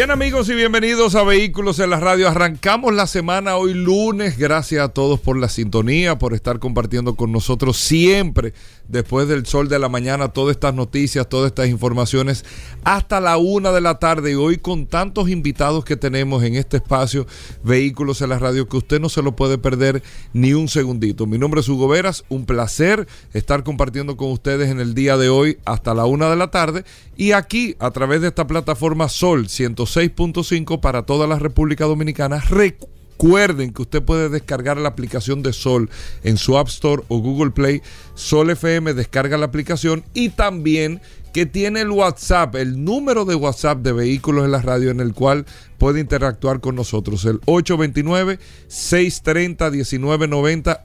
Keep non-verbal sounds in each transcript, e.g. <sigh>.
Bien amigos y bienvenidos a Vehículos en la Radio. Arrancamos la semana hoy lunes. Gracias a todos por la sintonía, por estar compartiendo con nosotros siempre después del sol de la mañana todas estas noticias, todas estas informaciones hasta la una de la tarde. Y hoy con tantos invitados que tenemos en este espacio Vehículos en la Radio que usted no se lo puede perder ni un segundito. Mi nombre es Hugo Veras, un placer estar compartiendo con ustedes en el día de hoy hasta la una de la tarde y aquí a través de esta plataforma Sol 106.5 para toda la República Dominicana. Recuerden que usted puede descargar la aplicación de Sol en su App Store o Google Play. Sol FM descarga la aplicación y también que tiene el WhatsApp, el número de WhatsApp de vehículos en la radio en el cual puede interactuar con nosotros. El 829-630-1990,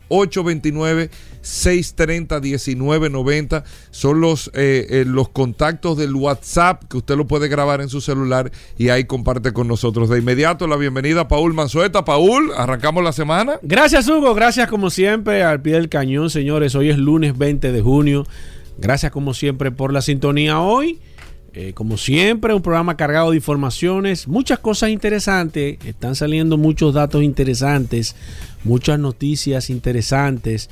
829-630-1990 son los, eh, eh, los contactos del WhatsApp que usted lo puede grabar en su celular y ahí comparte con nosotros. De inmediato la bienvenida a Paul Manzueta. Paul, arrancamos la semana. Gracias Hugo, gracias como siempre al pie del cañón, señores. Hoy es lunes 20 de junio. Gracias como siempre por la sintonía hoy. Eh, como siempre, un programa cargado de informaciones, muchas cosas interesantes, están saliendo muchos datos interesantes, muchas noticias interesantes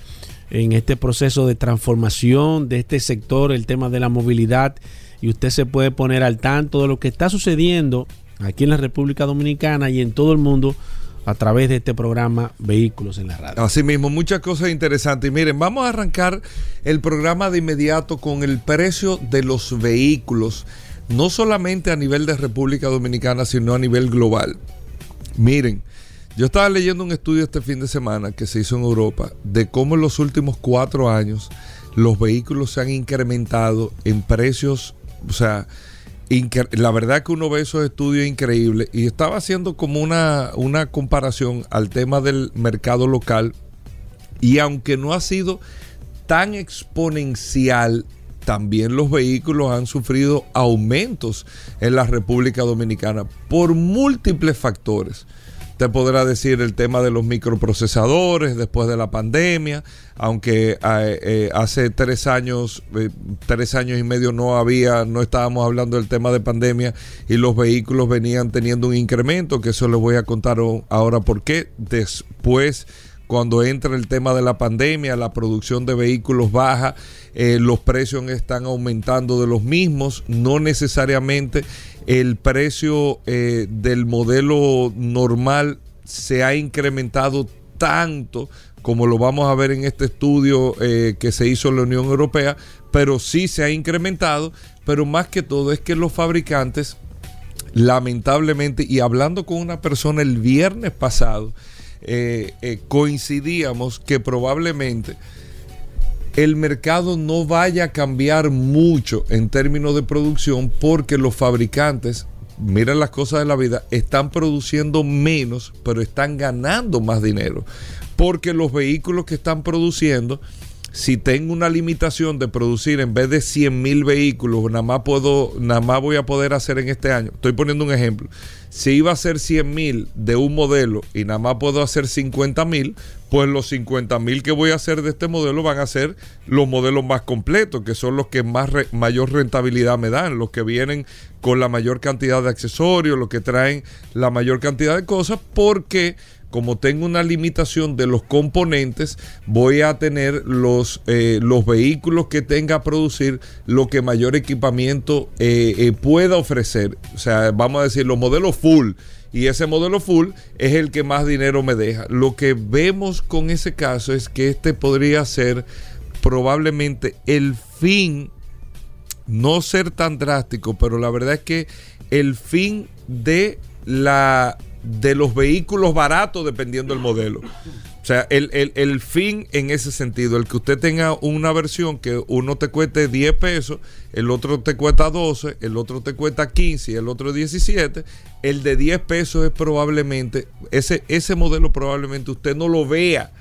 en este proceso de transformación de este sector, el tema de la movilidad, y usted se puede poner al tanto de lo que está sucediendo aquí en la República Dominicana y en todo el mundo a través de este programa Vehículos en la Radio. Así mismo, muchas cosas interesantes. Y miren, vamos a arrancar el programa de inmediato con el precio de los vehículos, no solamente a nivel de República Dominicana, sino a nivel global. Miren, yo estaba leyendo un estudio este fin de semana que se hizo en Europa de cómo en los últimos cuatro años los vehículos se han incrementado en precios, o sea, la verdad que uno ve esos estudios increíbles y estaba haciendo como una, una comparación al tema del mercado local y aunque no ha sido tan exponencial, también los vehículos han sufrido aumentos en la República Dominicana por múltiples factores. Te podrá decir el tema de los microprocesadores después de la pandemia, aunque eh, eh, hace tres años, eh, tres años y medio no había, no estábamos hablando del tema de pandemia y los vehículos venían teniendo un incremento, que eso les voy a contar ahora por qué. Después cuando entra el tema de la pandemia, la producción de vehículos baja, los precios están aumentando de los mismos, no necesariamente el precio eh, del modelo normal se ha incrementado tanto como lo vamos a ver en este estudio eh, que se hizo en la Unión Europea, pero sí se ha incrementado, pero más que todo es que los fabricantes, lamentablemente, y hablando con una persona el viernes pasado, eh, coincidíamos que probablemente el mercado no vaya a cambiar mucho en términos de producción porque los fabricantes, miren las cosas de la vida, están produciendo menos, pero están ganando más dinero. Porque los vehículos que están produciendo, si tengo una limitación de producir en vez de 100 mil vehículos, nada más puedo, nada más voy a poder hacer en este año. Estoy poniendo un ejemplo. Si iba a ser 100 mil de un modelo y nada más puedo hacer 50 mil, pues los 50 mil que voy a hacer de este modelo van a ser los modelos más completos, que son los que más mayor rentabilidad me dan, los que vienen con la mayor cantidad de accesorios, los que traen la mayor cantidad de cosas, porque como tengo una limitación de los componentes, voy a tener los, eh, los vehículos que tenga a producir lo que mayor equipamiento eh, eh, pueda ofrecer. O sea, vamos a decir, los modelos full y ese modelo full es el que más dinero me deja. Lo que vemos con ese caso es que este podría ser probablemente el fin, no ser tan drástico, pero la verdad es que el fin de la de los vehículos baratos dependiendo del modelo. O sea, el, el, el, fin en ese sentido, el que usted tenga una versión que uno te cueste 10 pesos, el otro te cuesta 12, el otro te cuesta 15 y el otro 17, el de 10 pesos es probablemente, ese, ese modelo probablemente usted no lo vea.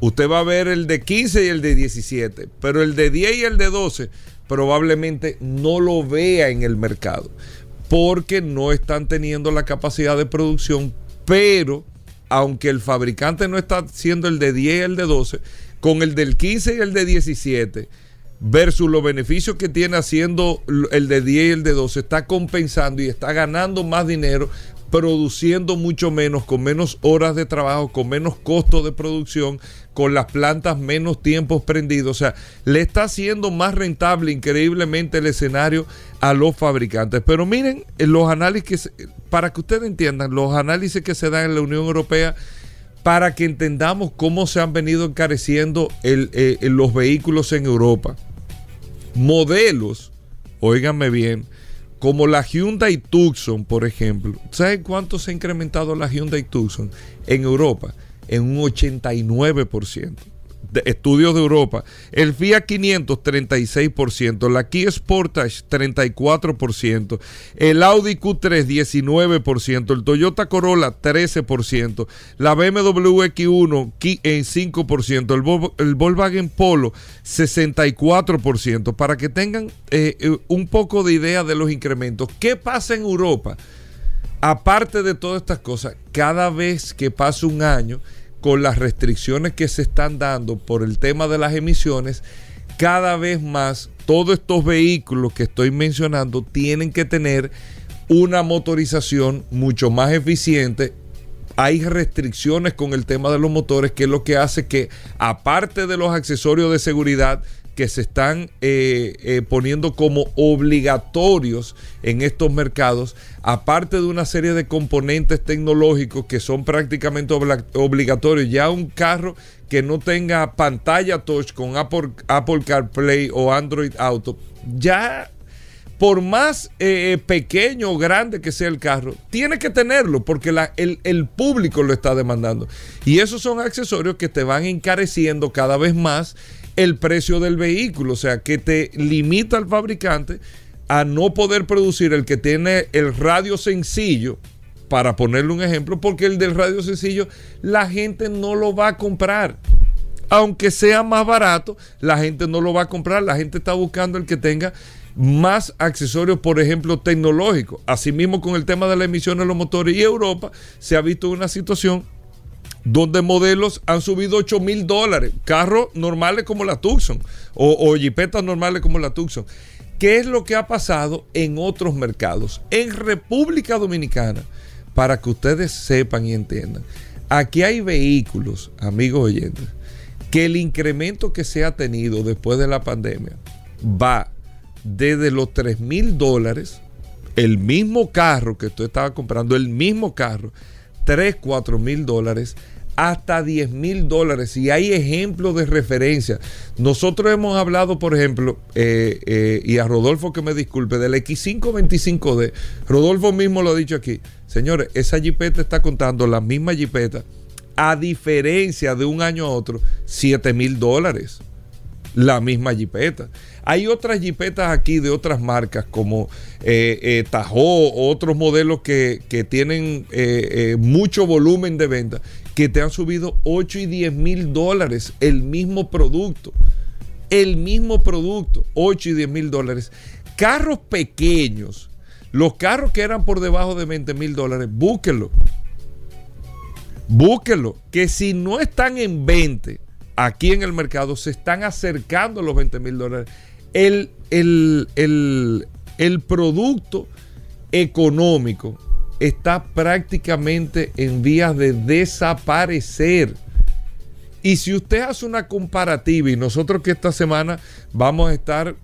Usted va a ver el de 15 y el de 17, pero el de 10 y el de 12 probablemente no lo vea en el mercado porque no están teniendo la capacidad de producción, pero aunque el fabricante no está haciendo el de 10 y el de 12, con el del 15 y el de 17, versus los beneficios que tiene haciendo el de 10 y el de 12, está compensando y está ganando más dinero, produciendo mucho menos, con menos horas de trabajo, con menos costo de producción, con las plantas menos tiempos prendidos. O sea, le está haciendo más rentable increíblemente el escenario a los fabricantes. Pero miren, los análisis, para que ustedes entiendan, los análisis que se dan en la Unión Europea, para que entendamos cómo se han venido encareciendo eh, los vehículos en Europa. Modelos, óiganme bien, como la Hyundai Tucson, por ejemplo. ¿Saben cuánto se ha incrementado la Hyundai Tucson en Europa? en un 89%. Estudios de Europa. El Fiat 500 36%, la Kia Sportage 34%, el Audi Q3 19%, el Toyota Corolla 13%, la BMW X1 en 5%, el, Volkswagen Polo 64%, para que tengan eh, eh, un poco de idea de los incrementos. ¿Qué pasa en Europa? Aparte de todas estas cosas, cada vez que pasa un año, con las restricciones que se están dando por el tema de las emisiones, cada vez más todos estos vehículos que estoy mencionando tienen que tener una motorización mucho más eficiente. Hay restricciones con el tema de los motores, que es lo que hace que, aparte de los accesorios de seguridad, que se están eh, eh, poniendo como obligatorios en estos mercados, aparte de una serie de componentes tecnológicos que son prácticamente obligatorios, ya un carro que no tenga pantalla touch con Apple, Apple CarPlay o Android Auto, ya por más eh, pequeño o grande que sea el carro, tiene que tenerlo porque el, público lo está demandando. Y esos son accesorios que te van encareciendo cada vez más el precio del vehículo, o sea, que te limita al fabricante a no poder producir el que tiene el radio sencillo, para ponerle un ejemplo, porque el del radio sencillo la gente no lo va a comprar. Aunque sea más barato, la gente no lo va a comprar. La gente está buscando el que tenga más accesorios, por ejemplo, tecnológicos. Asimismo, con el tema de la emisión de los motores y Europa, se ha visto una situación donde modelos han subido 8 mil dólares, carros normales como la Tucson o, o jipetas normales como la Tucson. ¿Qué es lo que ha pasado en otros mercados? En República Dominicana, para que ustedes sepan y entiendan, aquí hay vehículos, amigos oyentes, que el incremento que se ha tenido después de la pandemia va desde los 3 mil dólares, el mismo carro que tú estabas comprando, el mismo carro, 3, 4 mil dólares, hasta 10 mil dólares. Y hay ejemplos de referencia. Nosotros hemos hablado, por ejemplo, eh, eh, y a Rodolfo que me disculpe, del X525D. Rodolfo mismo lo ha dicho aquí. Señores, esa jipeta está contando la misma jipeta, a diferencia de un año a otro, 7 mil dólares. La misma jipeta. Hay otras jipetas aquí de otras marcas como eh, eh otros modelos que, que tienen mucho volumen de venta que te han subido 8 y 10 mil dólares el mismo producto. El mismo producto, 8 y 10 mil dólares. Carros pequeños, los carros que eran por debajo de 20 mil dólares, búsquenlo. Búsquenlo. Que si no están en 20 aquí en el mercado, se están acercando a los 20 mil dólares. El, el, el, el producto económico está prácticamente en vías de desaparecer. Y si usted hace una comparativa, y nosotros que esta semana vamos a estar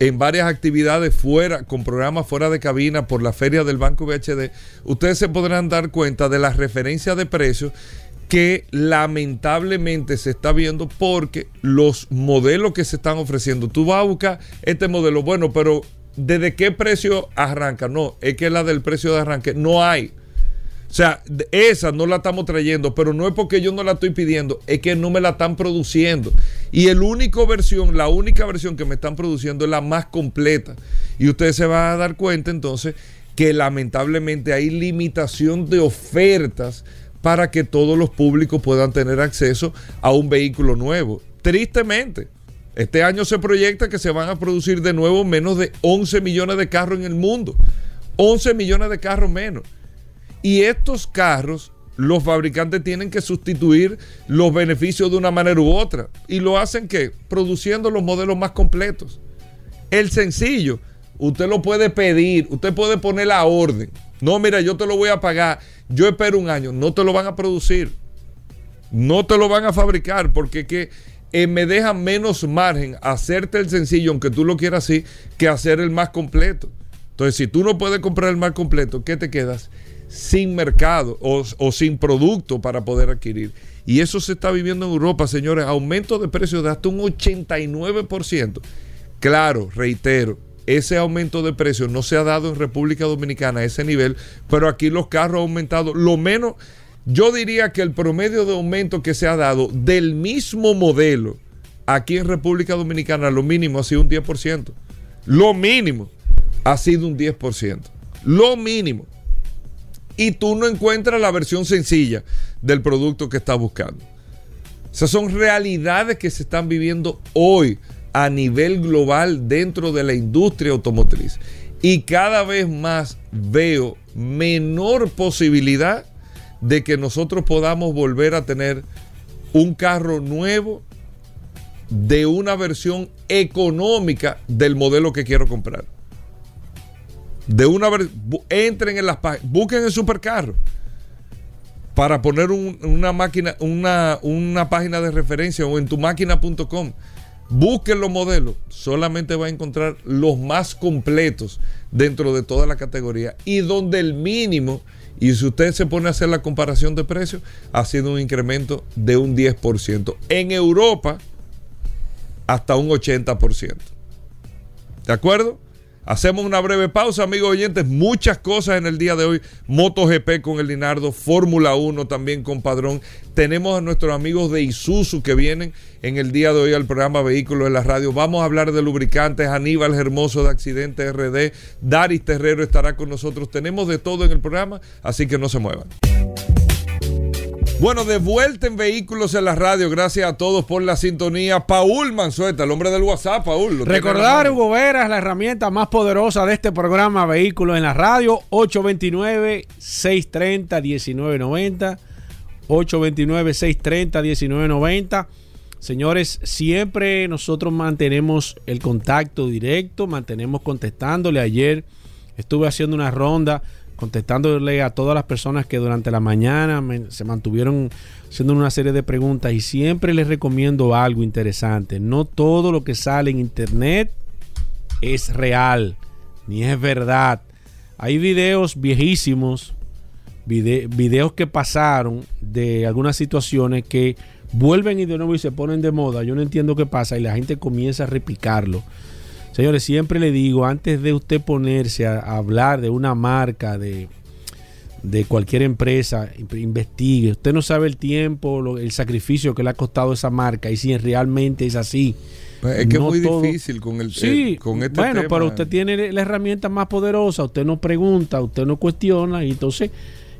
en varias actividades fuera, con programas fuera de cabina por la feria del Banco VHD, ustedes se podrán dar cuenta de la referencia de precios que lamentablemente se está viendo porque los modelos que se están ofreciendo, tú vas a buscar este modelo, bueno, pero ¿desde qué precio arranca? No, es que la del precio de arranque no hay. O sea, esa no la estamos trayendo, pero no es porque yo no la estoy pidiendo, es que no me la están produciendo. Y el único versión, la única versión que me están produciendo es la más completa. Y ustedes se van a dar cuenta entonces que lamentablemente hay limitación de ofertas para que todos los públicos puedan tener acceso a un vehículo nuevo. Tristemente, este año se proyecta que se van a producir de nuevo menos de 11 millones de carros en el mundo. 11 millones de carros menos. Y estos carros, los fabricantes tienen que sustituir los beneficios de una manera u otra. ¿Y lo hacen qué? Produciendo los modelos más completos. El sencillo, usted lo puede pedir, usted puede poner la orden. No, mira, yo te lo voy a pagar, yo espero un año, no te lo van a producir. No te lo van a fabricar porque que eh, me deja menos margen hacerte el sencillo, aunque tú lo quieras así, que hacer el más completo. Entonces, si tú no puedes comprar el más completo, ¿qué te quedas? Sin mercado o, o sin producto para poder adquirir. Y eso se está viviendo en Europa, señores. Aumento de precios de hasta un 89%. Claro, reitero, ese aumento de precios no se ha dado en República Dominicana a ese nivel, pero aquí los carros han aumentado lo menos, yo diría que el promedio de aumento que se ha dado del mismo modelo aquí en República Dominicana, lo mínimo ha sido un 10%. Lo mínimo ha sido un 10%. Lo mínimo. Y tú no encuentras la versión sencilla del producto que estás buscando. Esas son realidades que se están viviendo hoy a nivel global dentro de la industria automotriz. Y cada vez más veo menor posibilidad de que nosotros podamos volver a tener un carro nuevo de una versión económica del modelo que quiero comprar. De una entren en las páginas, busquen el supercarro para poner un- una máquina, una, una página de referencia o en tu máquina.com. Busquen los modelos, solamente va a encontrar los más completos dentro de toda la categoría y donde el mínimo, y si usted se pone a hacer la comparación de precios, ha sido un incremento de un 10%. En Europa, hasta un 80%. ¿De acuerdo? Hacemos una breve pausa, amigos oyentes. Muchas cosas en el día de hoy. MotoGP con el Linardo, Fórmula 1 también con Padrón. Tenemos a nuestros amigos de Isuzu que vienen en el día de hoy al programa Vehículos en la Radio. Vamos a hablar de lubricantes. Aníbal Hermoso de Accidentes RD. Daris Terrero estará con nosotros. Tenemos de todo en el programa, así que no se muevan. Bueno, de vuelta en Vehículos en la Radio. Gracias a todos por la sintonía. Paul Manzueta, el hombre del WhatsApp, Paul. Recordar. Hugo Veras, la herramienta más poderosa de este programa Vehículos en la Radio, 829-630-1990. 829-630-1990. Señores, siempre nosotros mantenemos el contacto directo, mantenemos contestándole. Ayer estuve haciendo una ronda contestándole a todas las personas que durante la mañana se mantuvieron haciendo una serie de preguntas y siempre les recomiendo algo interesante. No todo lo que sale en internet es real, ni es verdad. Hay videos viejísimos, vide- videos que pasaron de algunas situaciones que vuelven y de nuevo y se ponen de moda. Yo no entiendo qué pasa y la gente comienza a replicarlo. Señores, siempre le digo, antes de usted ponerse a, a hablar de una marca, de, de cualquier empresa, investigue. Usted no sabe el tiempo, lo- el sacrificio que le ha costado esa marca y si realmente es así. Pues Es que No es muy todo- difícil con el Sí, eh, con este bueno, tema. pero usted tiene la herramienta más poderosa, usted no pregunta, usted no cuestiona y entonces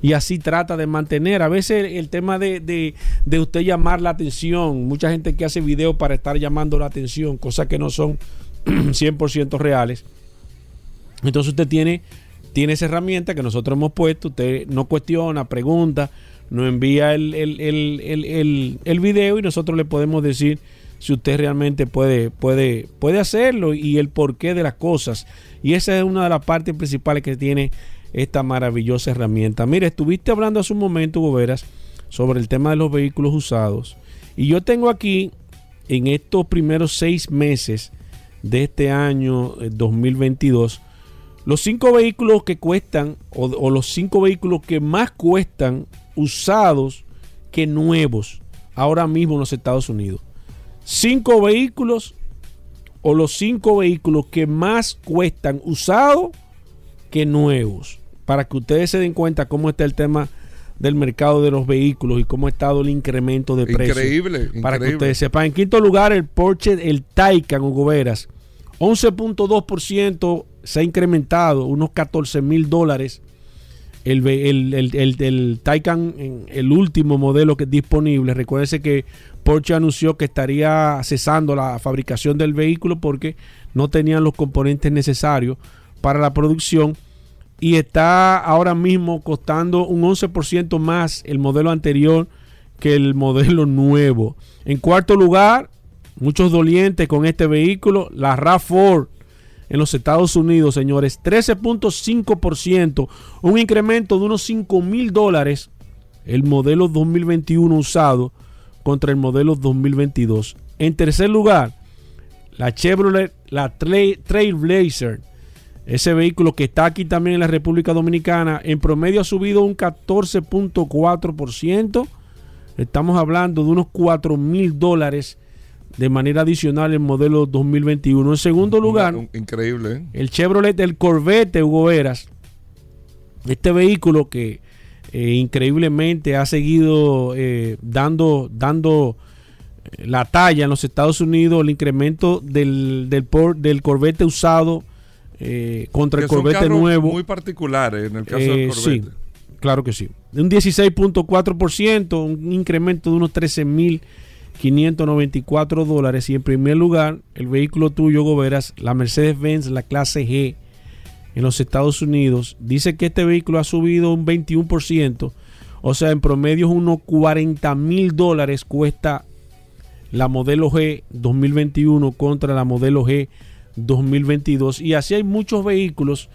y así trata de mantener. A veces el, el tema de, de- de usted llamar la atención, mucha gente que hace videos para estar llamando la atención, cosas que no son <clears throat> 100% reales. Entonces usted tiene, tiene esa herramienta que nosotros hemos puesto, usted no cuestiona, pregunta, nos envía el, el, el, el, video y nosotros le podemos decir si usted realmente puede, puede, puede hacerlo y el porqué de las cosas. Y esa es una de las partes principales que tiene esta maravillosa herramienta. Mire, estuviste hablando hace un momento, Boveras, sobre el tema de los vehículos usados. Y yo tengo aquí, en estos primeros seis meses de este año eh, 2022, los cinco vehículos que cuestan, o, o los cinco vehículos que más cuestan usados que nuevos, ahora mismo en los Estados Unidos. Cinco vehículos o los cinco vehículos que más cuestan usados que nuevos. Para que ustedes se den cuenta cómo está el tema del mercado de los vehículos y cómo ha estado el incremento de precios. Increíble, Para que ustedes sepan. En quinto lugar, el Porsche, el Taycan, Hugo Veras. 11.2% se ha incrementado, unos 14 mil dólares. El, el, el, el- Taycan, el último modelo que es disponible. Recuérdense que Porsche anunció que estaría cesando la fabricación del vehículo porque no tenían los componentes necesarios para la producción y está ahora mismo costando un 11% más el modelo anterior que el modelo nuevo. En cuarto lugar, muchos dolientes con este vehículo, la RAV4 en los Estados Unidos, señores, 13.5%, un incremento de unos 5 mil dólares el modelo 2021 usado contra el modelo 2022. En tercer lugar, la Chevrolet, la Trail- Trailblazer, ese vehículo que está aquí también en la República Dominicana, en promedio ha subido un 14.4%. Estamos hablando de unos 4 mil dólares de manera adicional el modelo 2021. En segundo lugar, Increíble, ¿eh? el Chevrolet del Corvette Hugo Veras. Este vehículo que eh, increíblemente ha seguido eh, dando, dando la talla en los Estados Unidos, el incremento del, del, por- del Corvette usado contra Que el Corvette nuevo. Muy particulares en el caso del Corvette. sí, claro que sí. De un 16.4%, un incremento de unos 13.594 dólares. Y en primer lugar, el vehículo tuyo, Goberas, la Mercedes-Benz, la clase G, en los Estados Unidos, dice que este vehículo ha subido un 21%. O sea, en promedio unos 40 mil dólares cuesta la modelo G 2021 contra la modelo G 2022. Y así hay muchos vehículos,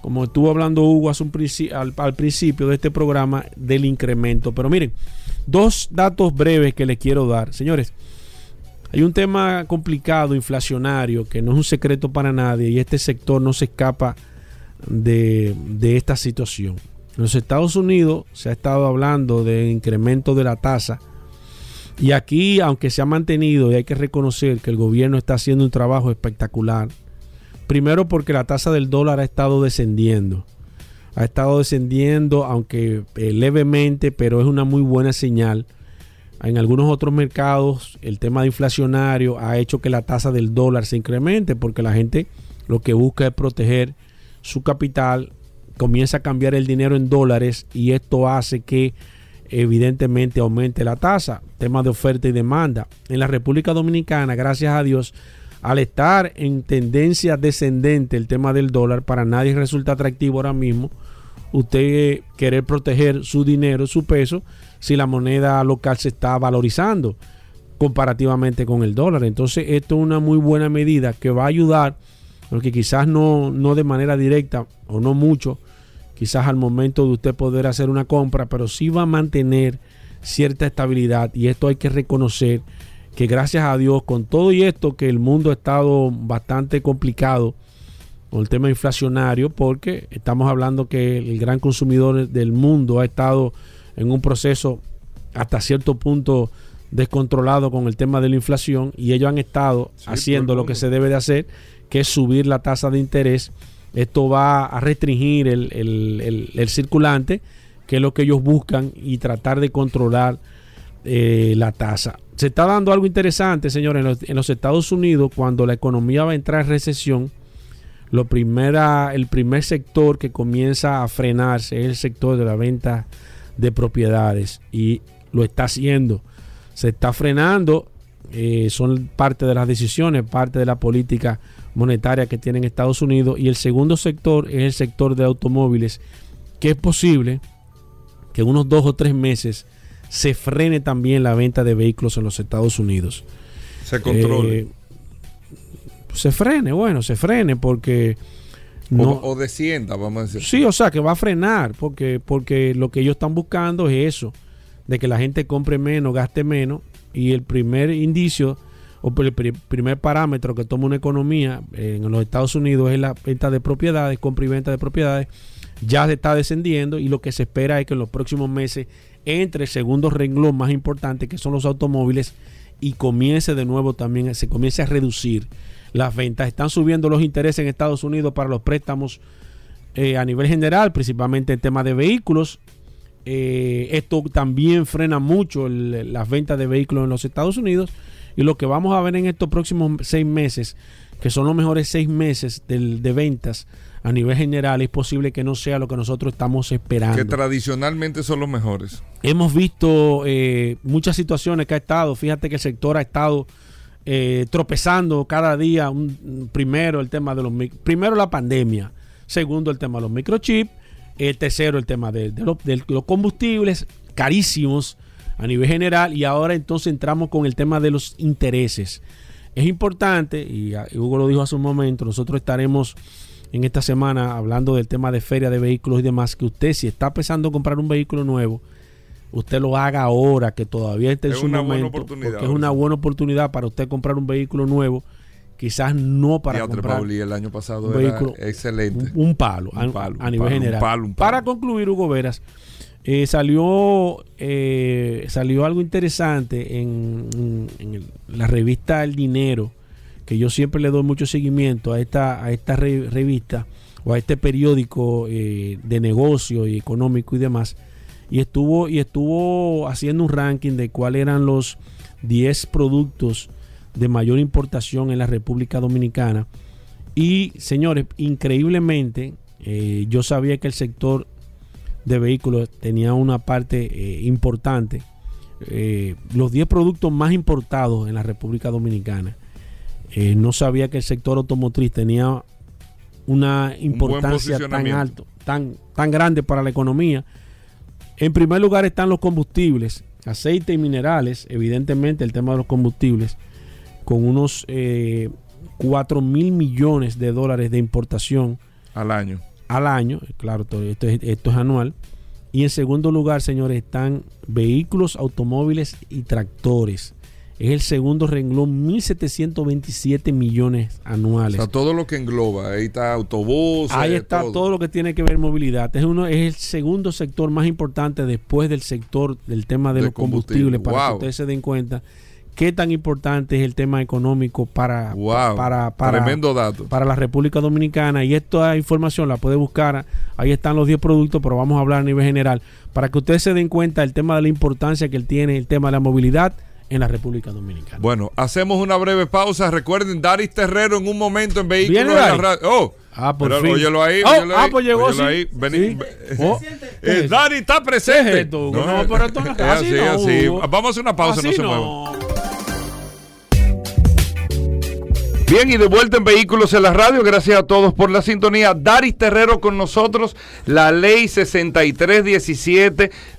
como estuvo hablando Hugo al principio de este programa, del incremento. Pero miren, dos datos breves que les quiero dar. Señores, hay un tema complicado, inflacionario, que no es un secreto para nadie y este sector no se escapa de, esta situación. En los Estados Unidos se ha estado hablando de incremento de la tasa y aquí, aunque se ha mantenido, y hay que reconocer que el gobierno está haciendo un trabajo espectacular, primero porque la tasa del dólar ha estado descendiendo. Ha estado descendiendo, aunque eh, levemente, pero es una muy buena señal. En algunos otros mercados, el tema de inflacionario ha hecho que la tasa del dólar se incremente, porque la gente lo que busca es proteger su capital, comienza a cambiar el dinero en dólares y esto hace que evidentemente aumente la tasa, tema de oferta y demanda. En la República Dominicana, gracias a Dios, al estar en tendencia descendente el tema del dólar, para nadie resulta atractivo ahora mismo usted querer proteger su dinero, su peso, si la moneda local se está valorizando comparativamente con el dólar. Entonces, esto es una muy buena medida que va a ayudar, porque quizás no, no de manera directa o no mucho, quizás al momento de usted poder hacer una compra, pero sí va a mantener cierta estabilidad y esto hay que reconocer que gracias a Dios con todo y esto que el mundo ha estado bastante complicado con el tema inflacionario porque estamos hablando que el gran consumidor del mundo ha estado en un proceso hasta cierto punto descontrolado con el tema de la inflación y ellos han estado Sí, haciendo lo que se debe de hacer que es subir la tasa de interés esto va a restringir el, el- el- el circulante, que es lo que ellos buscan, y tratar de controlar eh, la tasa. Se está dando algo interesante, señores, en los, en Estados Unidos, cuando la economía va a entrar en recesión, lo primera, el primer sector que comienza a frenarse es el sector de la venta de propiedades y lo está haciendo. Se está frenando, eh, son parte de las decisiones, parte de la política monetaria que tiene Estados Unidos. Y el segundo sector es el sector de automóviles, que es posible que en unos dos o tres meses se frene también la venta de vehículos en los Estados Unidos. Se controle. Eh, se frene, bueno, se frene porque no, o, o descienda, vamos a decir. Sí, o sea, que va a frenar, porque, porque lo que ellos están buscando es eso, de que la gente compre menos, gaste menos, y el primer indicio o el pri- primer parámetro que toma una economía en los Estados Unidos es la venta de propiedades, compra y venta de propiedades, ya se está descendiendo y lo que se espera es que en los próximos meses entre el segundo renglón más importante que son los automóviles y comience de nuevo también, se comience a reducir las ventas. Están subiendo los intereses en Estados Unidos para los préstamos eh, a nivel general, principalmente en temas de vehículos. eh, esto también frena mucho las ventas de vehículos en los Estados Unidos. Y lo que vamos a ver en estos próximos seis meses, que son los mejores seis meses del- de ventas a nivel general, es posible que no sea lo que nosotros estamos esperando. Que tradicionalmente son los mejores. Hemos visto eh, muchas situaciones que ha estado, fíjate que el sector ha estado eh, tropezando cada día. un- primero el tema de los primero la pandemia, segundo el tema de los microchips, el tercero el tema de, de los, de los combustibles carísimos a nivel general y ahora entonces entramos con el tema de los intereses. Es importante, y Hugo lo dijo hace un momento, nosotros estaremos en esta semana hablando del tema de feria de vehículos y demás, que usted si está pensando comprar un vehículo nuevo, usted lo haga ahora, que todavía esté en Es su una buena momento, oportunidad, porque es una buena oportunidad para usted comprar un vehículo nuevo, quizás no para Teatro comprar Pauli, el año pasado un era vehículo, excelente. un, un palo, Un a, palo, a nivel palo, un general. palo, un palo. Para concluir, Hugo Veras, eh, salió eh, salió algo interesante en, en- en el- la revista El Dinero, que yo siempre le doy mucho seguimiento a esta, a esta re- revista o a este periódico eh, de negocio y económico y demás. Y estuvo, y estuvo haciendo un ranking de cuáles eran los 10 productos de mayor importación en la República Dominicana. Y señores, increíblemente, eh, yo sabía que el sector de vehículos tenía una parte eh, importante. Los 10 productos más importados en la República Dominicana. Eh, no sabía que el sector automotriz tenía una importancia tan alto, tan, tan grande para la economía. En primer lugar están los combustibles, aceite y minerales, evidentemente el tema de los combustibles, con unos eh, 4 mil millones de dólares de importación al año. al año, claro, todo esto es, esto es anual. Y en segundo lugar, señores, están vehículos, automóviles y tractores. Es el segundo renglón, 1.727 millones O anuales. sea, todo lo que engloba. Ahí está autobús. Ahí está todo. lo que tiene que ver movilidad. Es uno es el segundo sector más importante después del sector del tema de, De los combustibles, combustible. para que ustedes se den cuenta qué tan importante es el tema económico para, Wow. para, para, Tremendo dato. para la República Dominicana. Y esta información la puede buscar. Ahí están los 10 productos, pero vamos a hablar a nivel general. Para que ustedes se den cuenta del tema de la importancia que él tiene, el tema de la movilidad en la República Dominicana. Bueno, hacemos una breve pausa. Recuerden, Daris Terrero en un momento en vehículos en la radio. Oh, Ah, por pero fin. óyelo ahí, Oh, óyelo ah, ahí, pues llegó, sí. ahí. Vení- Sí. <laughs> Oh, <laughs> ¿qué Eh, Dari está presente. No, pero esto no- es así no, así. Vamos a hacer una pausa, Así no se no. Bien, y de vuelta en Vehículos en la Radio, gracias a todos por la sintonía. Daris Terrero con nosotros, la ley 6317.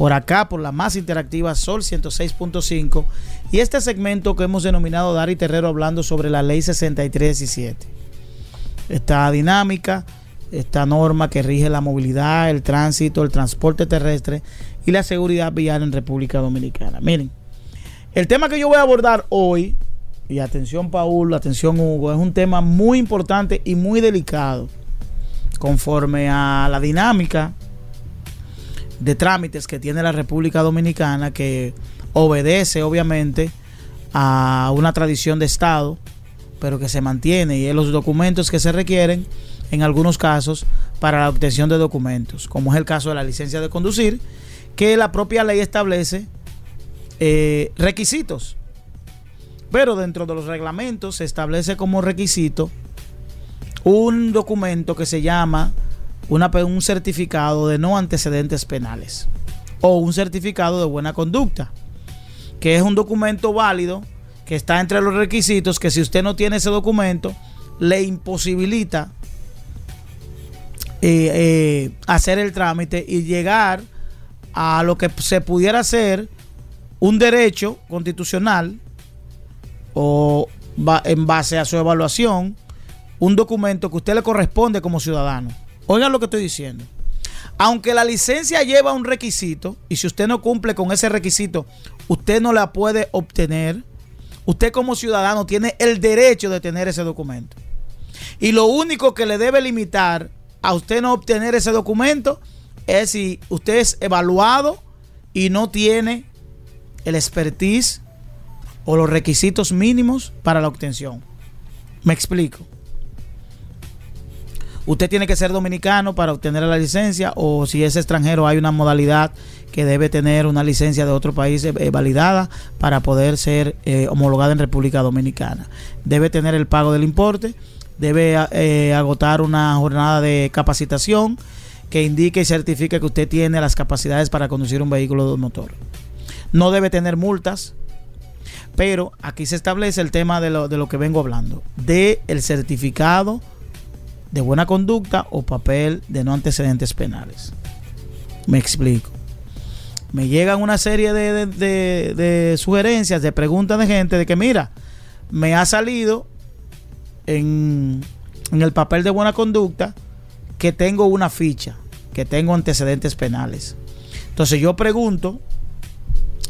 por acá, por la más interactiva Sol 106.5 y este segmento que hemos denominado Dari Terrero hablando sobre la ley 6317. Esta dinámica, esta norma que rige la movilidad, el tránsito, el transporte terrestre y la seguridad vial en República Dominicana. Miren, el tema que yo voy a abordar hoy, y atención Paul, atención Hugo, es un tema muy importante y muy delicado conforme a la dinámica de trámites que tiene la República Dominicana que obedece obviamente a una tradición de Estado, pero que se mantiene y es los documentos que se requieren en algunos casos para la obtención de documentos, como es el caso de la licencia de conducir, que la propia ley establece eh, requisitos. Pero dentro de los reglamentos se establece como requisito un documento que se llama un certificado de no antecedentes penales o un certificado de buena conducta, que es un documento válido que está entre los requisitos que si usted no tiene ese documento le imposibilita eh, eh, hacer el trámite y llegar a lo que se pudiera ser un derecho constitucional o en base a su evaluación un documento que usted le corresponde como ciudadano. Oigan lo que estoy diciendo. Aunque la licencia lleva un requisito y si usted no cumple con ese requisito, usted no la puede obtener. Usted como ciudadano tiene el derecho de tener ese documento. Y lo único que le debe limitar a usted no obtener ese documento es si usted es evaluado y no tiene el expertise o los requisitos mínimos para la obtención. Me explico. Usted tiene que ser dominicano para obtener la licencia o si es extranjero hay una modalidad que debe tener una licencia de otro país eh, validada para poder ser eh, homologada en República Dominicana. Debe tener el pago del importe, debe eh, agotar una jornada de capacitación que indique y certifique que usted tiene las capacidades para conducir un vehículo de motor. No debe tener multas, pero aquí se establece el tema de lo, de lo que vengo hablando, de el certificado de buena conducta o papel de no antecedentes penales. Me explico. Me llegan una serie de, sugerencias, de preguntas de gente de que mira, me ha salido en, en el papel de buena conducta que tengo una ficha, que tengo antecedentes penales. Entonces yo pregunto,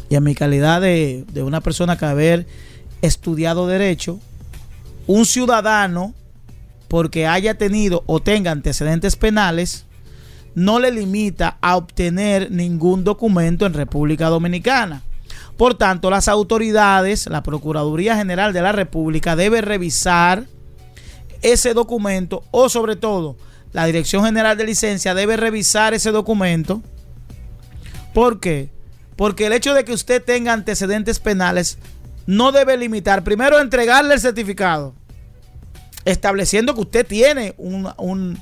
y en mi calidad de, de una persona que haber estudiado derecho, un ciudadano, porque haya tenido o tenga antecedentes penales, no le limita a obtener ningún documento en República Dominicana. Por tanto, las autoridades, la Procuraduría General de la República debe revisar ese documento o sobre todo la Dirección General de Licencia debe revisar ese documento. ¿Por qué? Porque el hecho de que usted tenga antecedentes penales no debe limitar, primero, entregarle el certificado, estableciendo que usted tiene un,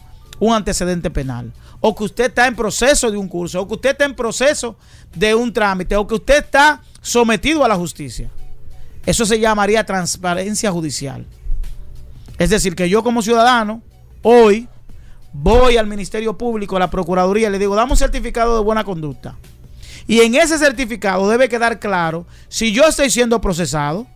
antecedente penal, o que usted está en proceso de un curso, o que usted está en proceso de un trámite, o que usted está sometido a la justicia. Eso se llamaría transparencia judicial. Es decir, que yo como ciudadano, hoy, voy al Ministerio Público, a la Procuraduría, y le digo, dame un certificado de buena conducta. Y en ese certificado debe quedar claro si yo estoy siendo procesado,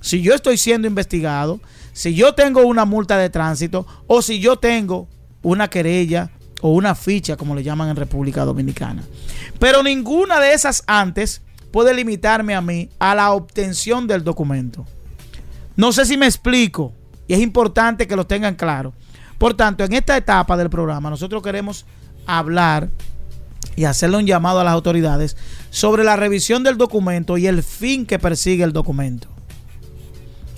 si yo estoy siendo investigado, si yo tengo una multa de tránsito o si yo tengo una querella o una ficha, como le llaman en República Dominicana. Pero ninguna de esas antes puede limitarme a mí a la obtención del documento. No sé si me explico y es importante que lo tengan claro. Por tanto, en esta etapa del programa nosotros queremos hablar y hacerle un llamado a las autoridades sobre la revisión del documento y el fin que persigue el documento.